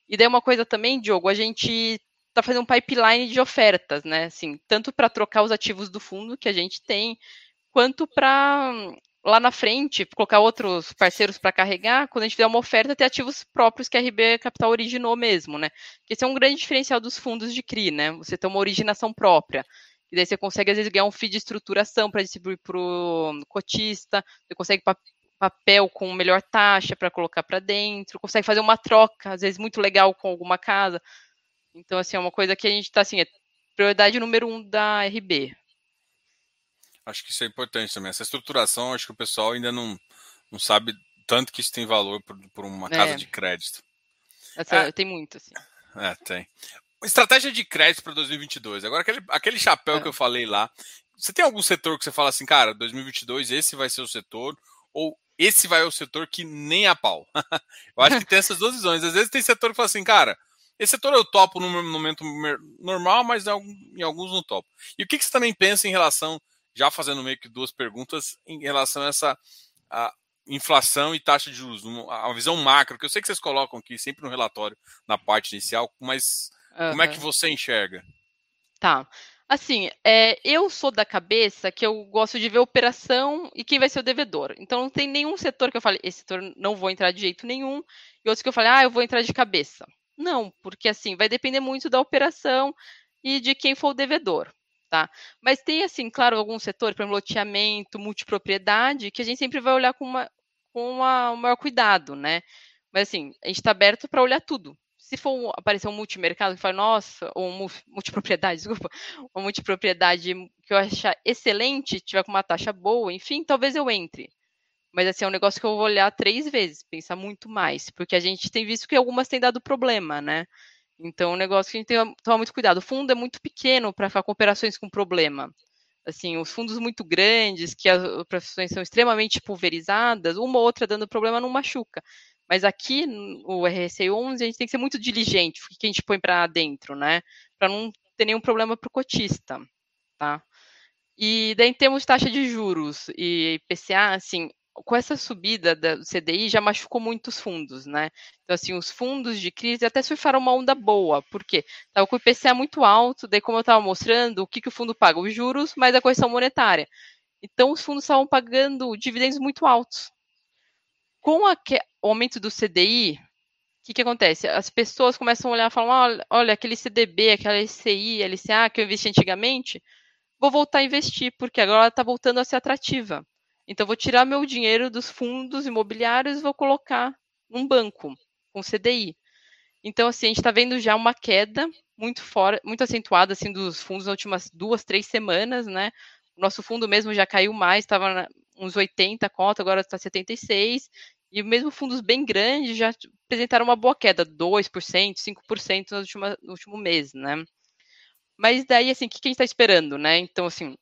E daí uma coisa também, Diogo, a gente está fazendo um pipeline de ofertas, né? Assim, tanto para trocar os ativos do fundo que a gente tem, quanto para lá na frente colocar outros parceiros para carregar, quando a gente fizer uma oferta, ter ativos próprios que a RB Capital originou mesmo, né? Que esse é um grande diferencial dos fundos de CRI, né? Você tem uma originação própria. E daí você consegue, às vezes, ganhar um fee de estruturação para distribuir para o cotista, você consegue papel com melhor taxa para colocar para dentro, consegue fazer uma troca, às vezes muito legal com alguma casa. Então, assim, é uma coisa que a gente está, assim, é prioridade número um da RB. Acho que isso é importante também. Essa estruturação, acho que o pessoal ainda não, não sabe tanto que isso tem valor por, por uma casa é. de crédito. Essa, é, tem muito, assim. É, tem. Estratégia de crédito para 2022. Agora, aquele, aquele chapéu é. que eu falei lá. Você tem algum setor que você fala assim, cara, 2022 esse vai ser o setor? Ou esse vai ser o setor que nem a pau? eu acho que tem essas duas visões. Às vezes tem setor que fala assim, cara, esse setor eu topo no momento normal, mas em alguns não topo. E o que, que você também pensa em relação, já fazendo meio que duas perguntas, em relação a essa a inflação e taxa de juros, a visão macro, que eu sei que vocês colocam aqui sempre no relatório, na parte inicial, mas uhum. como é que você enxerga? Tá. Assim, é, eu sou da cabeça que eu gosto de ver operação e quem vai ser o devedor. Então, não tem nenhum setor que eu fale, esse setor não vou entrar de jeito nenhum, e outros que eu fale, ah, eu vou entrar de cabeça. Não, porque assim, vai depender muito da operação e de quem for o devedor, tá? Mas tem, assim, claro, algum setor, por exemplo, loteamento, multipropriedade, que a gente sempre vai olhar com, uma, com uma, um maior cuidado, né? Mas, assim, a gente está aberto para olhar tudo. Se for aparecer um multimercado que fala, nossa, ou um multipropriedade, desculpa, uma multipropriedade que eu achar excelente, tiver com uma taxa boa, enfim, talvez eu entre. Mas assim, é um negócio que eu vou olhar três vezes, pensar muito mais, porque a gente tem visto que algumas têm dado problema, né? Então, é um negócio que a gente tem que tomar muito cuidado. O fundo é muito pequeno para ficar com operações com problema. Assim, os fundos muito grandes, que as operações são extremamente pulverizadas, uma ou outra dando problema não machuca. Mas aqui, o RSI 11, a gente tem que ser muito diligente, o que a gente põe para dentro, né? Para não ter nenhum problema para o cotista, tá? E daí, em termos de taxa de juros e IPCA, assim, com essa subida do CDI já machucou muitos fundos, né? Então, assim, os fundos de crise até surfaram uma onda boa, porque estava com o IPCA muito alto, daí, como eu estava mostrando, o que, que o fundo paga? Os juros mais a correção monetária. Então, os fundos estavam pagando dividendos muito altos. Com o aumento do CDI, o que, que acontece? As pessoas começam a olhar e falam: olha, olha, aquele CDB, aquela SCI, LCA que eu investi antigamente, vou voltar a investir, porque agora ela está voltando a ser atrativa. Então, vou tirar meu dinheiro dos fundos imobiliários e vou colocar num banco, com CDI. Então, assim, a gente está vendo já uma queda muito fora, muito acentuada assim dos fundos nas últimas duas, três semanas, né? O nosso fundo mesmo já caiu mais, estava uns 80 conto, agora está 76. E mesmo fundos bem grandes já apresentaram uma boa queda, 2%, 5% no último, no último mês, né? Mas daí, assim, o que a gente está esperando, né? Então, assim,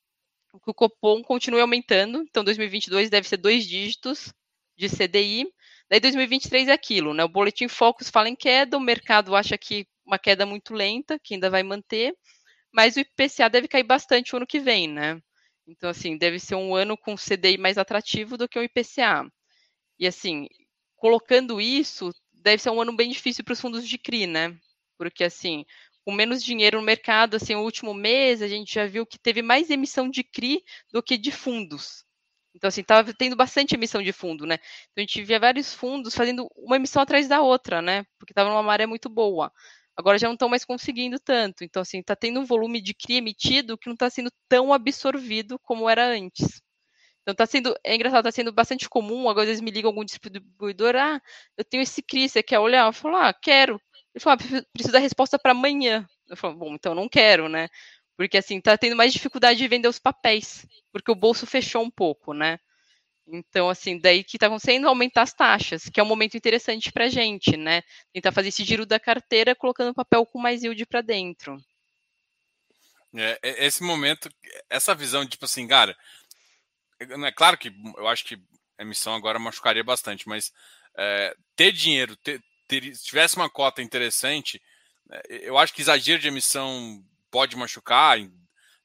que o Copom continue aumentando. Então, 2022 deve ser dois dígitos de CDI. Daí, 2023 é aquilo, né? O Boletim Focus fala em queda, o mercado acha que uma queda muito lenta, que ainda vai manter, mas o IPCA deve cair bastante o ano que vem, né? Então, assim, deve ser um ano com CDI mais atrativo do que o IPCA. E, assim, colocando isso, deve ser um ano bem difícil para os fundos de CRI, né? Porque, assim, com menos dinheiro no mercado, assim, o último mês a gente já viu que teve mais emissão de CRI do que de fundos. Então, assim, estava tendo bastante emissão de fundo, né? Então, a gente via vários fundos fazendo uma emissão atrás da outra, né? Porque estava numa maré muito boa. Agora já não estão mais conseguindo tanto. Então, assim, está tendo um volume de CRI emitido que não está sendo tão absorvido como era antes. Então está sendo, é engraçado, está sendo bastante comum, agora às vezes me liga algum distribuidor, ah, eu tenho esse CRI, você quer olhar? Eu falo, ah, quero. Ele falou, ah, preciso da resposta para amanhã. Eu falo, bom, então não quero, né? Porque assim, tá tendo mais dificuldade de vender os papéis, porque o bolso fechou um pouco, né? Então, assim, daí que está acontecendo aumentar as taxas, que é um momento interessante para a gente, né? Tentar fazer esse giro da carteira colocando papel com mais yield para dentro. É, esse momento, essa visão, tipo assim, cara, é claro que eu acho que a emissão agora machucaria bastante, mas é, ter dinheiro, ter, ter, se tivesse uma cota interessante, é, eu acho que exagero de emissão pode machucar,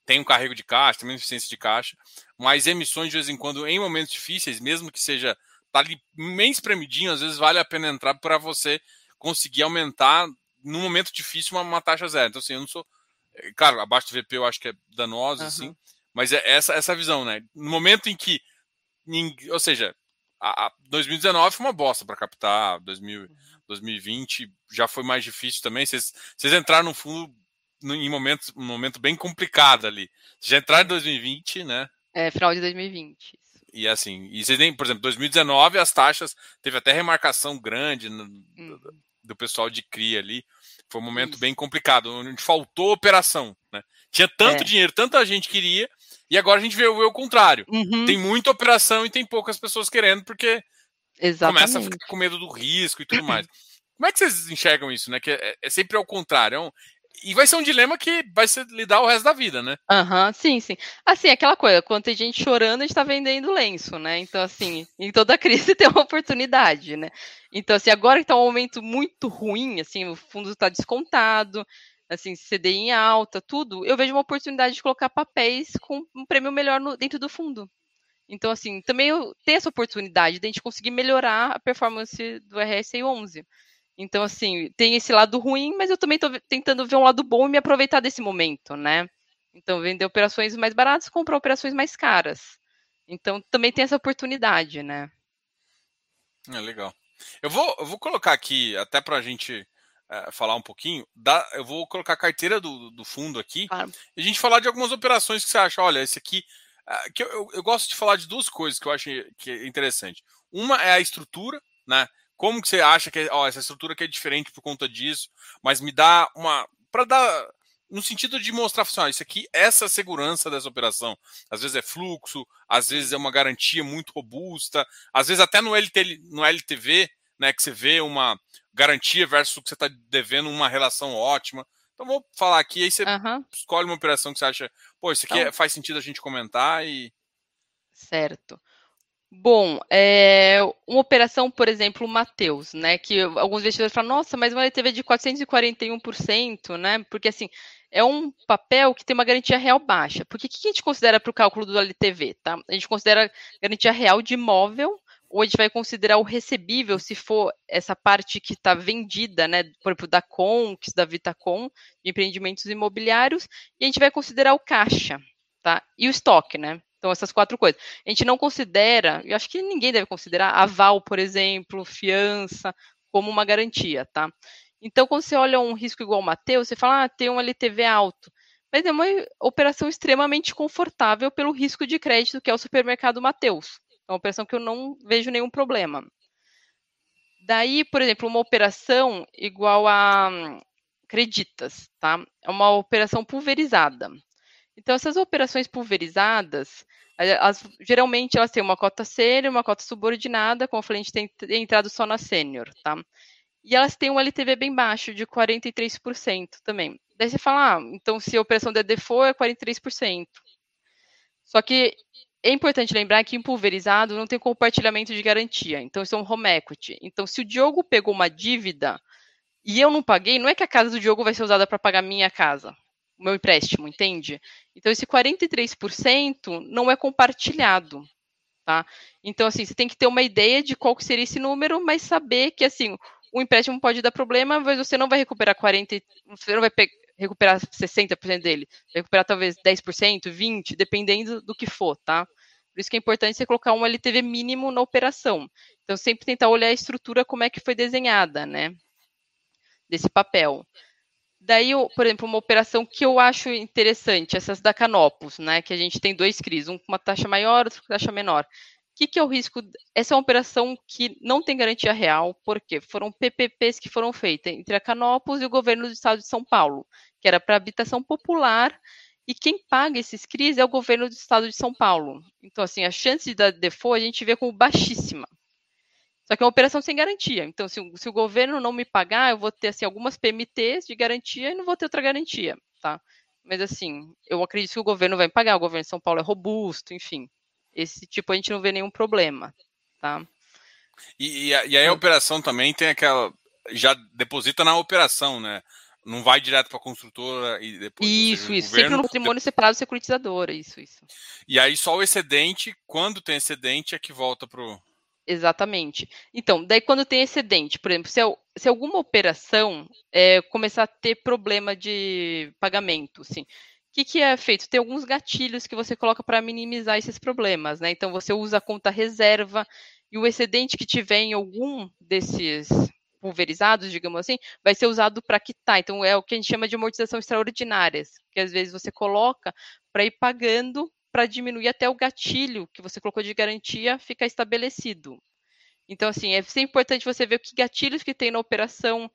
tem um carrego de caixa, tem uma eficiência de caixa, mas emissões de vez em quando, em momentos difíceis, mesmo que seja tá ali bem espremidinho, às vezes vale a pena entrar para você conseguir aumentar num momento difícil uma, uma, taxa zero. Então, assim, eu não sou. É, claro, abaixo do VP eu acho que é danosa, uhum. assim, mas é essa, essa visão, né? No momento em que. Ou seja, a, a 2019 foi uma bosta para captar, 2000, 2020 já foi mais difícil também. Vocês, vocês entraram no fundo no, em momento, um momento bem complicado ali. Vocês já entraram em 2020, né? É, final de 2020. E assim, e vocês nem, por exemplo, 2019 as taxas teve até remarcação grande no, uhum. do, do, pessoal de CRI ali. Foi um momento Isso. bem complicado, onde faltou operação, né? Tinha tanto é. dinheiro, tanta gente queria, e agora a gente vê, vê o contrário. Uhum. Tem muita operação e tem poucas pessoas querendo, porque Exatamente. começa a ficar com medo do risco e tudo mais. Como é que vocês enxergam isso, né? Que é, é sempre ao contrário. É um, e vai ser um dilema que vai ser lidar o resto da vida, né? Aham, uhum, sim, sim. Assim, aquela coisa, quando tem gente chorando, a gente tá vendendo lenço, né? Então, assim, em toda crise tem uma oportunidade, né? Então, assim, agora que tá um momento muito ruim, assim, o fundo está descontado, assim, CDI em alta, tudo, eu vejo uma oportunidade de colocar papéis com um prêmio melhor no, dentro do fundo. Então, assim, também eu tenho essa oportunidade de a gente conseguir melhorar a performance do RSI 11. Então, assim, tem esse lado ruim, mas eu também estou tentando ver um lado bom e me aproveitar desse momento, né? Então, vender operações mais baratas comprar operações mais caras. Então, também tem essa oportunidade, né? É legal. Eu vou, eu vou colocar aqui, até para a gente é, falar um pouquinho, da, eu vou colocar a carteira do, do fundo aqui claro. e a gente falar de algumas operações que você acha. Olha, esse aqui. É, que eu, eu, eu, gosto de falar de duas coisas que eu acho que é interessante. Uma é a estrutura, né? Como que você acha que ó, essa estrutura aqui é diferente por conta disso, mas me dá uma. para dar. No sentido de mostrar, assim, ó, isso aqui, essa segurança dessa operação. Às vezes é fluxo, às vezes é uma garantia muito robusta, às vezes até no, LT, no LTV, né, que você vê uma garantia versus o que você está devendo, uma relação ótima. Então vou falar aqui, aí você uhum. escolhe uma operação que você acha, pô, isso aqui então, é, faz sentido a gente comentar e. Certo. Bom, é, uma operação, por exemplo, o Mateus, né? Que alguns investidores falam, nossa, mas uma LTV de 441%, né? Porque assim, é um papel que tem uma garantia real baixa. Porque o que a gente considera para o cálculo do LTV? Tá? A gente considera garantia real de imóvel ou a gente vai considerar o recebível se for essa parte que está vendida, né, por exemplo, da Conquist, da Vitacom, de empreendimentos imobiliários, e a gente vai considerar o caixa, tá? E o estoque, né? Então, essas quatro coisas. A gente não considera, eu acho que ninguém deve considerar aval, por exemplo, fiança, como uma garantia, tá? Então, quando você olha um risco igual o Mateus, você fala, ah, tem um LTV alto. Mas é uma operação extremamente confortável pelo risco de crédito que é o supermercado Mateus. É uma operação que eu não vejo nenhum problema. Daí, por exemplo, uma operação igual a Creditas, tá? É uma operação pulverizada. Então, essas operações pulverizadas, as, geralmente elas têm uma cota sênior, uma cota subordinada, como eu falei, a gente tem entrado só na sênior, tá? E elas têm um LTV bem baixo, de 43% também. Daí você fala, ah, então se a operação der default é 43%. Só que é importante lembrar que em pulverizado não tem compartilhamento de garantia, então isso é um home equity. Então, se o Diogo pegou uma dívida e eu não paguei, não é que a casa do Diogo vai ser usada para pagar minha casa, o meu empréstimo, entende? Então, esse 43% não é compartilhado, tá? Então, assim, você tem que ter uma ideia de qual seria esse número, mas saber que, assim, o empréstimo pode dar problema, mas você não vai recuperar 40, você não vai recuperar 60% dele, vai recuperar talvez 10%, 20%, dependendo do que for, tá? Por isso que é importante você colocar um LTV mínimo na operação. Então, sempre tentar olhar a estrutura, como é que foi desenhada, né? Desse papel. Daí, por exemplo, uma operação que eu acho interessante, essas da Canopus, né? Que a gente tem dois CRIs, um com uma taxa maior, outro com taxa menor. O que, que é o risco? Essa é uma operação que não tem garantia real, porque foram PPPs que foram feitas entre a Canopus e o governo do estado de São Paulo, que era para habitação popular, e quem paga esses CRIs é o governo do estado de São Paulo. Então, assim, a chance da default a gente vê como baixíssima. Só que é uma operação sem garantia. Então, se, se, o governo não me pagar, eu vou ter assim, algumas PMTs de garantia e não vou ter outra garantia, tá? Mas assim, eu acredito que o governo vai pagar, o governo de São Paulo é robusto, enfim. Esse tipo a gente não vê nenhum problema, tá? E, e, a, aí a operação também tem aquela. Já deposita na operação, né? Não vai direto para a construtora e depois. Isso, seja, isso. Governo, sempre no patrimônio separado securitizadora, isso, isso. E aí só o excedente, quando tem excedente, é que volta para o Exatamente. Então, daí quando tem excedente, por exemplo, se, se alguma operação é, começar a ter problema de pagamento, assim, o que, que, é feito? Tem alguns gatilhos que você coloca para minimizar esses problemas, né? Então, você usa a conta reserva e o excedente que tiver em algum desses pulverizados, digamos assim, vai ser usado para quitar. Então, é o que a gente chama de amortização extraordinária, que às vezes você coloca para ir pagando para diminuir até o gatilho que você colocou de garantia ficar estabelecido. Então, assim, é sempre importante você ver que gatilhos que tem na operação.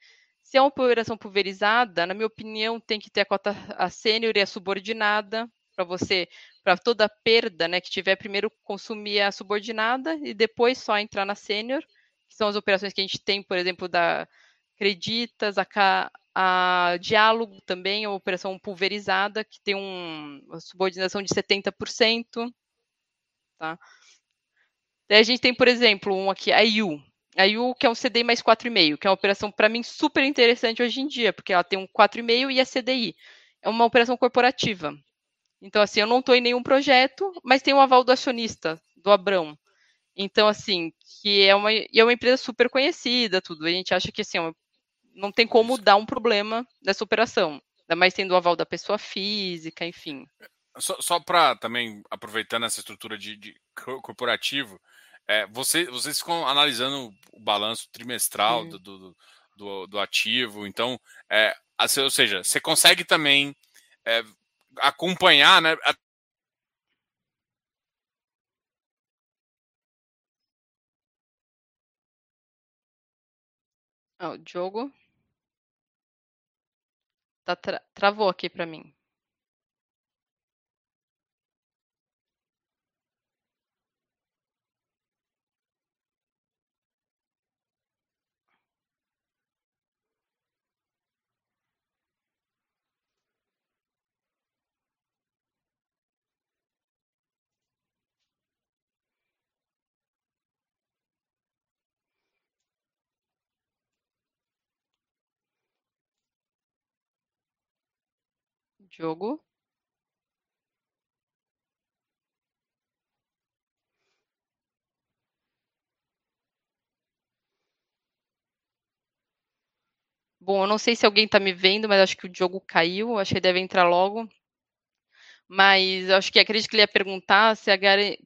Se é uma operação pulverizada, na minha opinião, tem que ter a cota a sênior e a subordinada para você, para toda perda, né, que tiver primeiro consumir a subordinada e depois só entrar na sênior, que são as operações que a gente tem, por exemplo, da Creditas, a, a Diálogo também é uma operação pulverizada, que tem um, uma subordinação de 70%. Tá? Daí a gente tem, por exemplo, um aqui, a IU. A IU, que é um CDI mais 4,5, que é uma operação, para mim, super interessante hoje em dia, porque ela tem um 4,5 e a CDI. É uma operação corporativa. Então, assim, eu não estou em nenhum projeto, mas tem um aval do acionista, do Abrão. Então, assim, que é uma, é uma empresa super conhecida, tudo. A gente acha que, assim, é não tem como dar um problema nessa operação. Ainda mais tendo o aval da pessoa física, enfim. Só, só para também, aproveitando essa estrutura de, de corporativo, é, você, vocês ficam analisando o balanço trimestral do, do, do, do, ativo, então, é, assim, ou seja, você consegue também é, acompanhar, né? o Diogo. Tá tra travou aqui para mim. Jogo. Bom, eu não sei se alguém está me vendo, mas acho que o jogo caiu, acho que ele deve entrar logo. Mas acho que acredito que ele ia perguntar se a,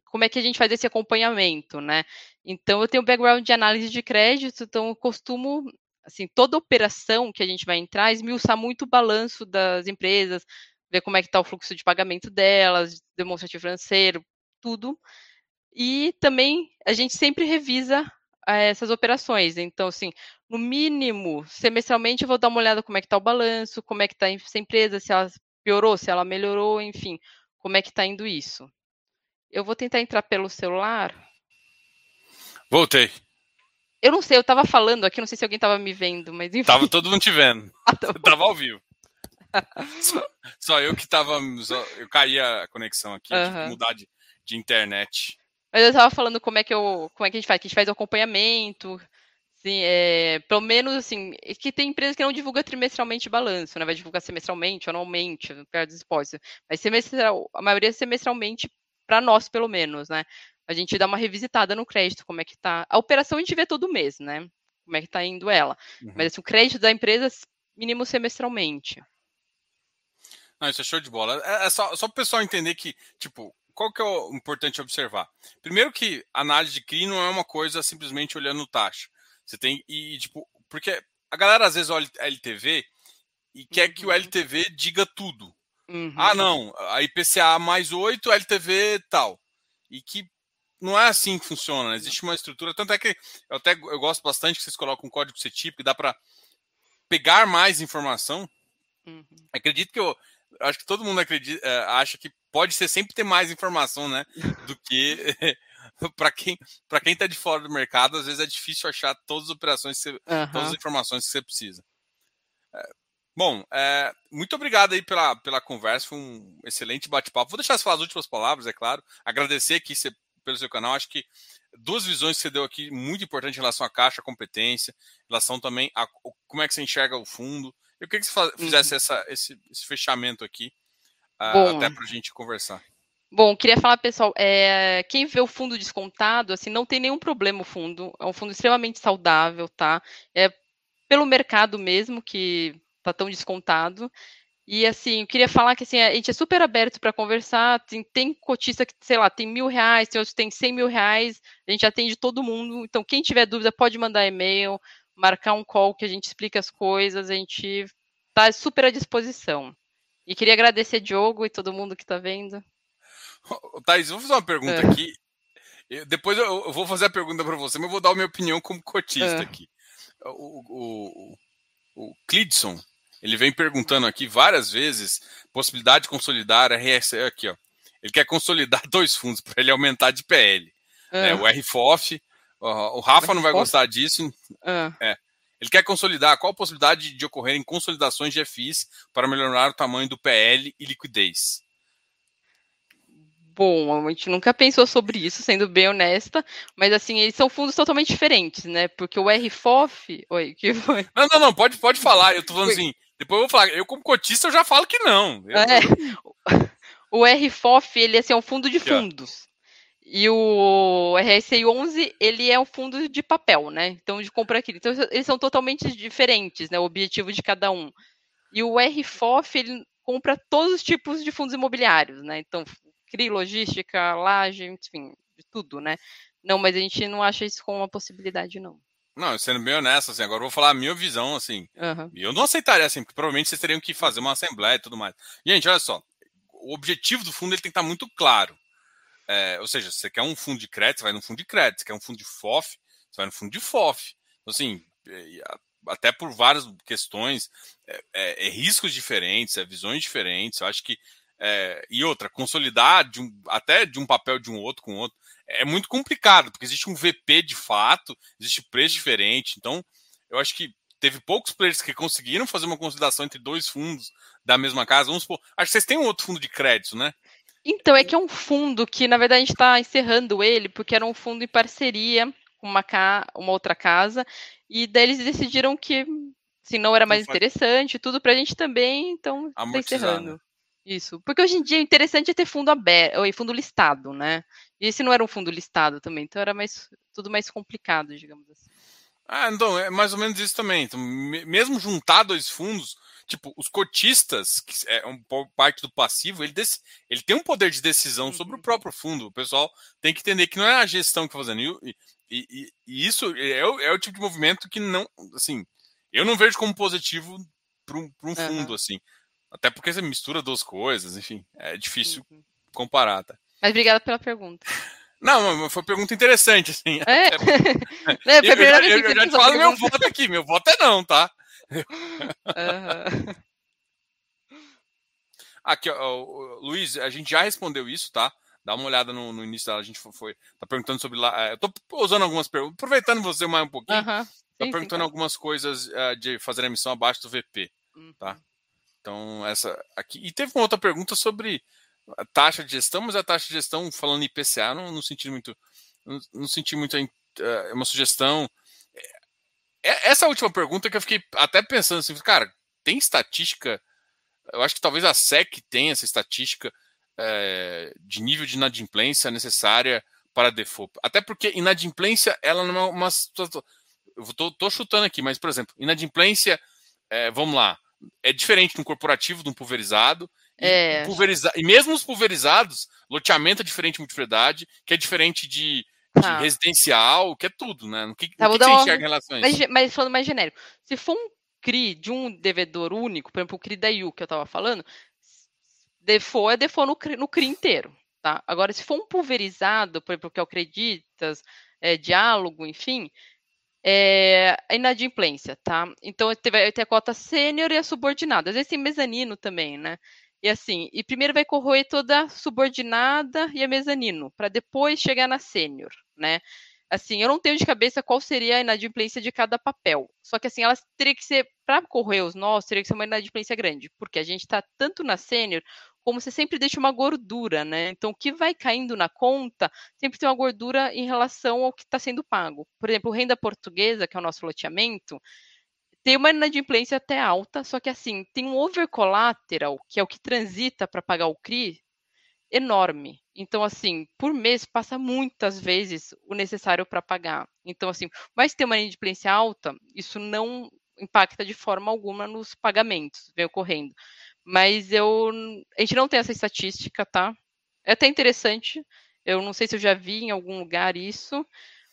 como é que a gente faz esse acompanhamento, né? Então, eu tenho background de análise de crédito, então eu costumo assim, toda operação que a gente vai entrar, esmiuçar muito o balanço das empresas, ver como é que está o fluxo de pagamento delas, demonstrativo financeiro, tudo. E também a gente sempre revisa eh, essas operações. Então, assim, no mínimo, semestralmente eu vou dar uma olhada como é que está o balanço, como é que está essa empresa, se ela piorou, se ela melhorou, enfim, como é que está indo isso. Eu vou tentar entrar pelo celular. Voltei. Eu não sei, eu estava falando aqui, não sei se alguém estava me vendo, mas enfim. Tava todo mundo te vendo. Ah, tá tava ao vivo. só, só, eu que tava. Só, eu caí a conexão aqui, uhum. que mudar de, de internet. Mas eu tava falando como é que eu. Como é que a gente faz? Que a gente faz o acompanhamento. Assim, é, pelo menos assim, que tem empresas que não divulgam trimestralmente balanço, né? Vai divulgar semestralmente, anualmente, perto dos depósitos. Mas semestral, a maioria é semestralmente para nós, pelo menos, né? A gente dá uma revisitada no crédito, como é que tá. A operação a gente vê todo mês, né? como é que está indo ela. Uhum. Mas assim, o crédito da empresa mínimo semestralmente. Não, isso é show de bola. É, é só, só para o pessoal entender que, tipo, qual que é o importante observar? Primeiro que análise de CRI não é uma coisa simplesmente olhando taxa. Você tem, e tipo, porque a galera às vezes olha LTV e quer uhum. que o uhum. LTV diga tudo. Uhum. Ah, não, a IPCA mais 8, LTV tal. E que não é assim que funciona. Né? Existe uma estrutura. Tanto é que eu até eu gosto bastante que vocês colocam um código CTIP que dá para pegar mais informação. Uhum. Acredito que eu, acho que todo mundo acredita, é, acha que pode ser sempre ter mais informação, né? Do que para quem para quem está de fora do mercado, às vezes é difícil achar todas as operações, você, uhum. todas as informações que você precisa. É, bom, é, muito obrigado aí pela, pela conversa, foi um excelente bate-papo. Vou deixar você falar as últimas palavras, é claro. Agradecer aqui você, pelo seu canal. Acho que duas visões que você deu aqui muito importante em relação à caixa, à competência, em relação também a como é que você enxerga o fundo. Eu queria que você fizesse uhum. essa, esse, esse, fechamento aqui, uh, até para a gente conversar. Bom, queria falar, pessoal, é, quem vê o fundo descontado, assim, não tem nenhum problema o fundo, é um fundo extremamente saudável, tá? É pelo mercado mesmo que tá tão descontado. E assim, eu queria falar que assim, a gente é super aberto para conversar. Tem, tem, cotista que, sei lá, tem mil reais, tem outros que tem cem mil reais, a gente atende todo mundo. Então, quem tiver dúvida, pode mandar e-mail, marcar um call que a gente explica as coisas, a gente está super à disposição. E queria agradecer Diogo e todo mundo que está vendo. Thaís, vou fazer uma pergunta é. aqui. Depois eu vou fazer a pergunta para você, mas eu vou dar a minha opinião como cotista é. aqui. O, o, o, o Clidson, ele vem perguntando aqui várias vezes possibilidade de consolidar a RSE aqui, ó. Ele quer consolidar dois fundos para ele aumentar de PL. É. Né? O RFOF, o Rafa não vai gostar disso. É. é. Ele quer consolidar. Qual a possibilidade de ocorrerem consolidações de FIs para melhorar o tamanho do PL e liquidez? Bom, a gente nunca pensou sobre isso, sendo bem honesta, mas assim, eles são fundos totalmente diferentes, né? Porque o RFOF. Oi, que foi? Não, não, não, pode, pode falar. Eu tô falando assim, depois eu vou falar, eu como cotista eu já falo que não. Eu, é, o RFOF, ele assim, é um fundo de fundos. E o RSI 11, ele é um fundo de papel, né? Então, de compra aqui. Então, eles são totalmente diferentes, né? O objetivo de cada um. E o RFOF, ele compra todos os tipos de fundos imobiliários, né? Então, CRI, logística, laje, enfim, de tudo, né? Não, mas a gente não acha isso como uma possibilidade, não. Não, sendo bem honesto, assim, agora eu vou falar a minha visão, assim. Uhum. Eu não aceitaria, assim, porque provavelmente vocês teriam que fazer uma assembleia e tudo mais. Gente, olha só, o objetivo do fundo ele tem que estar muito claro. É, ou seja, se você quer um fundo de crédito, você vai no fundo de crédito. Se quer um fundo de FOF, você vai no fundo de FOF. Então, assim, até por várias questões, é, é, é riscos diferentes, é visões diferentes. Eu acho que é, e outra, consolidar de um, até de um papel de um outro com outro é muito complicado, porque existe um VP de fato, existe preço diferente. Então, eu acho que teve poucos players que conseguiram fazer uma consolidação entre dois fundos da mesma casa. Vamos supor, acho que vocês têm um outro fundo de crédito, né? Então, é que é um fundo que, na verdade, a gente está encerrando ele, porque era um fundo em parceria com uma, ca... uma outra casa, e daí eles decidiram que se não era mais interessante, tudo para a gente também, então está encerrando. Né? Isso. Porque hoje em dia o interessante é ter fundo aberto, ou fundo listado, né? E esse não era um fundo listado também, então era mais tudo mais complicado, digamos assim. Ah, então, é mais ou menos isso também. Então, mesmo juntar dois fundos, tipo, os cotistas, que é um parte do passivo, ele, ele tem um poder de decisão uhum. sobre o próprio fundo. O pessoal tem que entender que não é a gestão que está fazendo. E, e, e, isso é o, é o, tipo de movimento que não, assim, eu não vejo como positivo para um, um, fundo, uhum. assim. Até porque você mistura duas coisas, enfim, é difícil uhum. comparar, tá? Mas obrigada pela pergunta. Não, foi uma pergunta interessante, assim. É? é a primeira vez que eu, eu já te falo meu voto aqui, meu voto é não, tá? Uhum. Aqui, ó, Luiz, a gente já respondeu isso, tá? Dá uma olhada no, no início dela, a gente foi, tá perguntando sobre lá. É, eu tô usando algumas perguntas, aproveitando você mais um pouquinho, uhum. tá sim, perguntando sim, tá. algumas coisas uh, de fazer a emissão abaixo do VP, uhum. tá? Então, essa aqui. E teve uma outra pergunta sobre a taxa de gestão, mas a taxa de gestão, falando IPCA, não, não senti muito. Não, não senti muito uh, uma sugestão. É, essa última pergunta que eu fiquei até pensando assim, cara, tem estatística? Eu acho que talvez a SEC tenha essa estatística é, de nível de inadimplência necessária para default. Até porque inadimplência, ela não é uma eu tô, tô chutando aqui, mas, por exemplo, inadimplência, é, vamos lá, é diferente de um corporativo, de um pulverizado. É. E, pulveriza... e mesmo os pulverizados, loteamento é diferente de multipropriedade, que é diferente de, de Tá. residencial, que é tudo, né? O que, Tá, o que dar você uma- enxerga em relação a Mas, isso? ge- mas falando mais genérico, se for um CRI de um devedor único, por exemplo, o CRI da IU que eu estava falando, default é default no CRI, no CRI inteiro, tá? Agora, se for um pulverizado, por exemplo, que é o Creditas, é, Diálogo, enfim, é a inadimplência, tá? Então, ter a cota sênior e a subordinada. Às vezes tem mezanino também, né? E assim, e primeiro vai corroer toda a subordinada e a mezanino, para depois chegar na sênior, né? Assim, eu não tenho de cabeça qual seria a inadimplência de cada papel. Só que assim, elas teria que ser, para correr os nós, teria que ser uma inadimplência grande, porque a gente está tanto na sênior, como você sempre deixa uma gordura, né? Então, o que vai caindo na conta sempre tem uma gordura em relação ao que está sendo pago. Por exemplo, renda portuguesa, que é o nosso loteamento, tem uma inadimplência até alta, só que assim, tem um over collateral, que é o que transita para pagar o CRI, enorme. Então, assim, por mês passa muitas vezes o necessário para pagar. Então, assim, mas ter uma inadimplência alta, isso não impacta de forma alguma nos pagamentos, vem ocorrendo. Mas eu, a gente não tem essa estatística, tá? É até interessante. Eu não sei se eu já vi em algum lugar isso,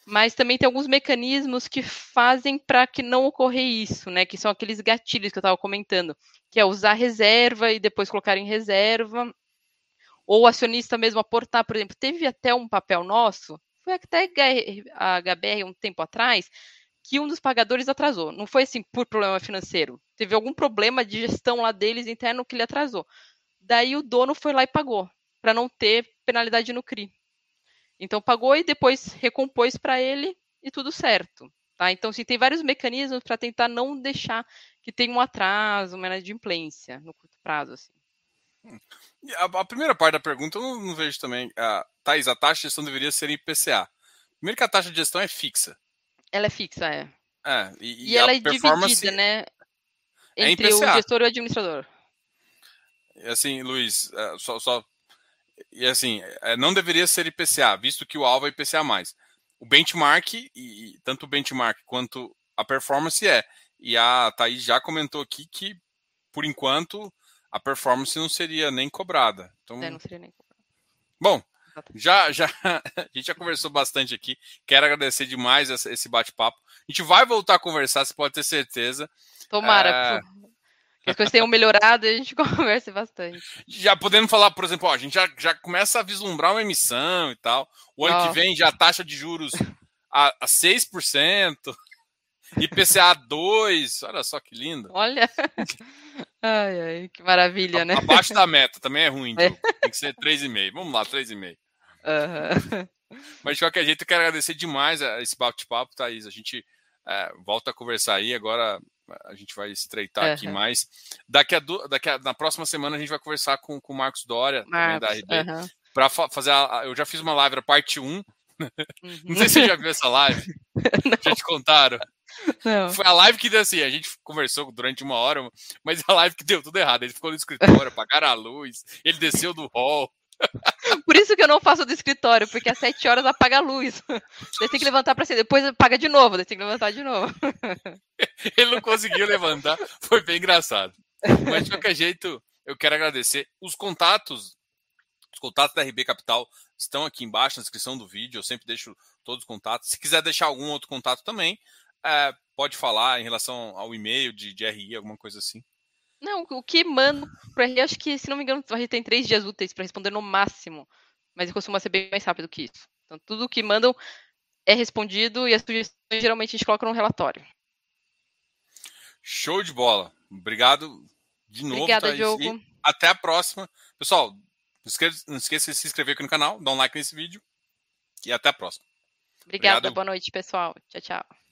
mas também tem alguns mecanismos que fazem para que não ocorrer isso, né? Que são aqueles gatilhos que eu estava comentando, que é usar reserva e depois colocar em reserva, ou o acionista mesmo aportar, por exemplo, teve até um papel nosso, foi até a HBR um tempo atrás, que um dos pagadores atrasou. Não foi assim por problema financeiro. Teve algum problema de gestão lá deles interno que ele atrasou. Daí o dono foi lá e pagou, para não ter penalidade no CRI. Então pagou e depois recompôs para ele e tudo certo. Tá? Então, sim, tem vários mecanismos para tentar não deixar que tenha um atraso, uma inadimplência no curto prazo. Assim. A, a, primeira parte da pergunta eu não, não vejo também. A, Thais, a taxa de gestão deveria ser IPCA. Primeiro que a taxa de gestão é fixa. Ela é fixa, é. É, e, e ela é dividida, né? Entre é o gestor e o administrador. Assim, Luiz, só, só e assim, não deveria ser IPCA, visto que o alvo é IPCA+. O benchmark, e tanto o benchmark quanto a performance é. E a Thaís já comentou aqui que, por enquanto, a performance não seria nem cobrada. Então, é, não seria nem cobrada. Bom, já, já, a gente já conversou bastante aqui. Quero agradecer demais esse bate-papo. A gente vai voltar a conversar, você pode ter certeza. Tomara. É... As coisas tenham melhorado e a gente converse bastante. Já podemos falar, por exemplo, ó, a gente já, já começa a vislumbrar uma emissão e tal. O ano oh. que vem já a taxa de juros a, a 6%, IPCA 2, olha só que lindo. Olha. Ai, ai, que maravilha, a, né? Abaixo da meta, também é ruim, é. tem que ser 3,5. Vamos lá, 3,5. Uhum. Mas de qualquer jeito, eu quero agradecer demais esse bate-papo, Thaís. A gente é, volta a conversar aí. Agora a gente vai estreitar uhum. aqui mais. Daqui a, daqui a, na próxima semana a gente vai conversar com, com o Marcos Dória, Marcos, da RB, uhum. para fa fazer. A, eu já fiz uma live, a parte 1. Uhum. Não sei se você já viu essa live. já te contaram. Não. Foi a live que deu assim, a gente conversou durante uma hora, mas a live que deu tudo errado. Ele ficou no escritório, apagaram a luz, ele desceu do hall. Por isso que eu não faço do escritório, porque às 7 horas apaga a luz. Daí tem que levantar para cima, depois apaga de novo, daí tem que levantar de novo. Ele não conseguiu levantar, foi bem engraçado. Mas de qualquer jeito, eu quero agradecer os contatos. Os contatos da RB Capital estão aqui embaixo na descrição do vídeo. Eu sempre deixo todos os contatos. Se quiser deixar algum outro contato também, é, pode falar em relação ao e-mail de, de RI, alguma coisa assim. Não, o que mando para RI, acho que, se não me engano, a gente tem três dias úteis para responder no máximo. Mas costuma ser bem mais rápido que isso. Então, tudo que mandam é respondido e as sugestões geralmente a gente coloca no relatório. Show de bola. Obrigado de novo. Obrigada, Thaís, Diogo. até a próxima. Pessoal, não esqueça, não esqueça de se inscrever aqui no canal, dar um like nesse vídeo. E até a próxima. Obrigada, Obrigado. boa noite, pessoal. Tchau, tchau.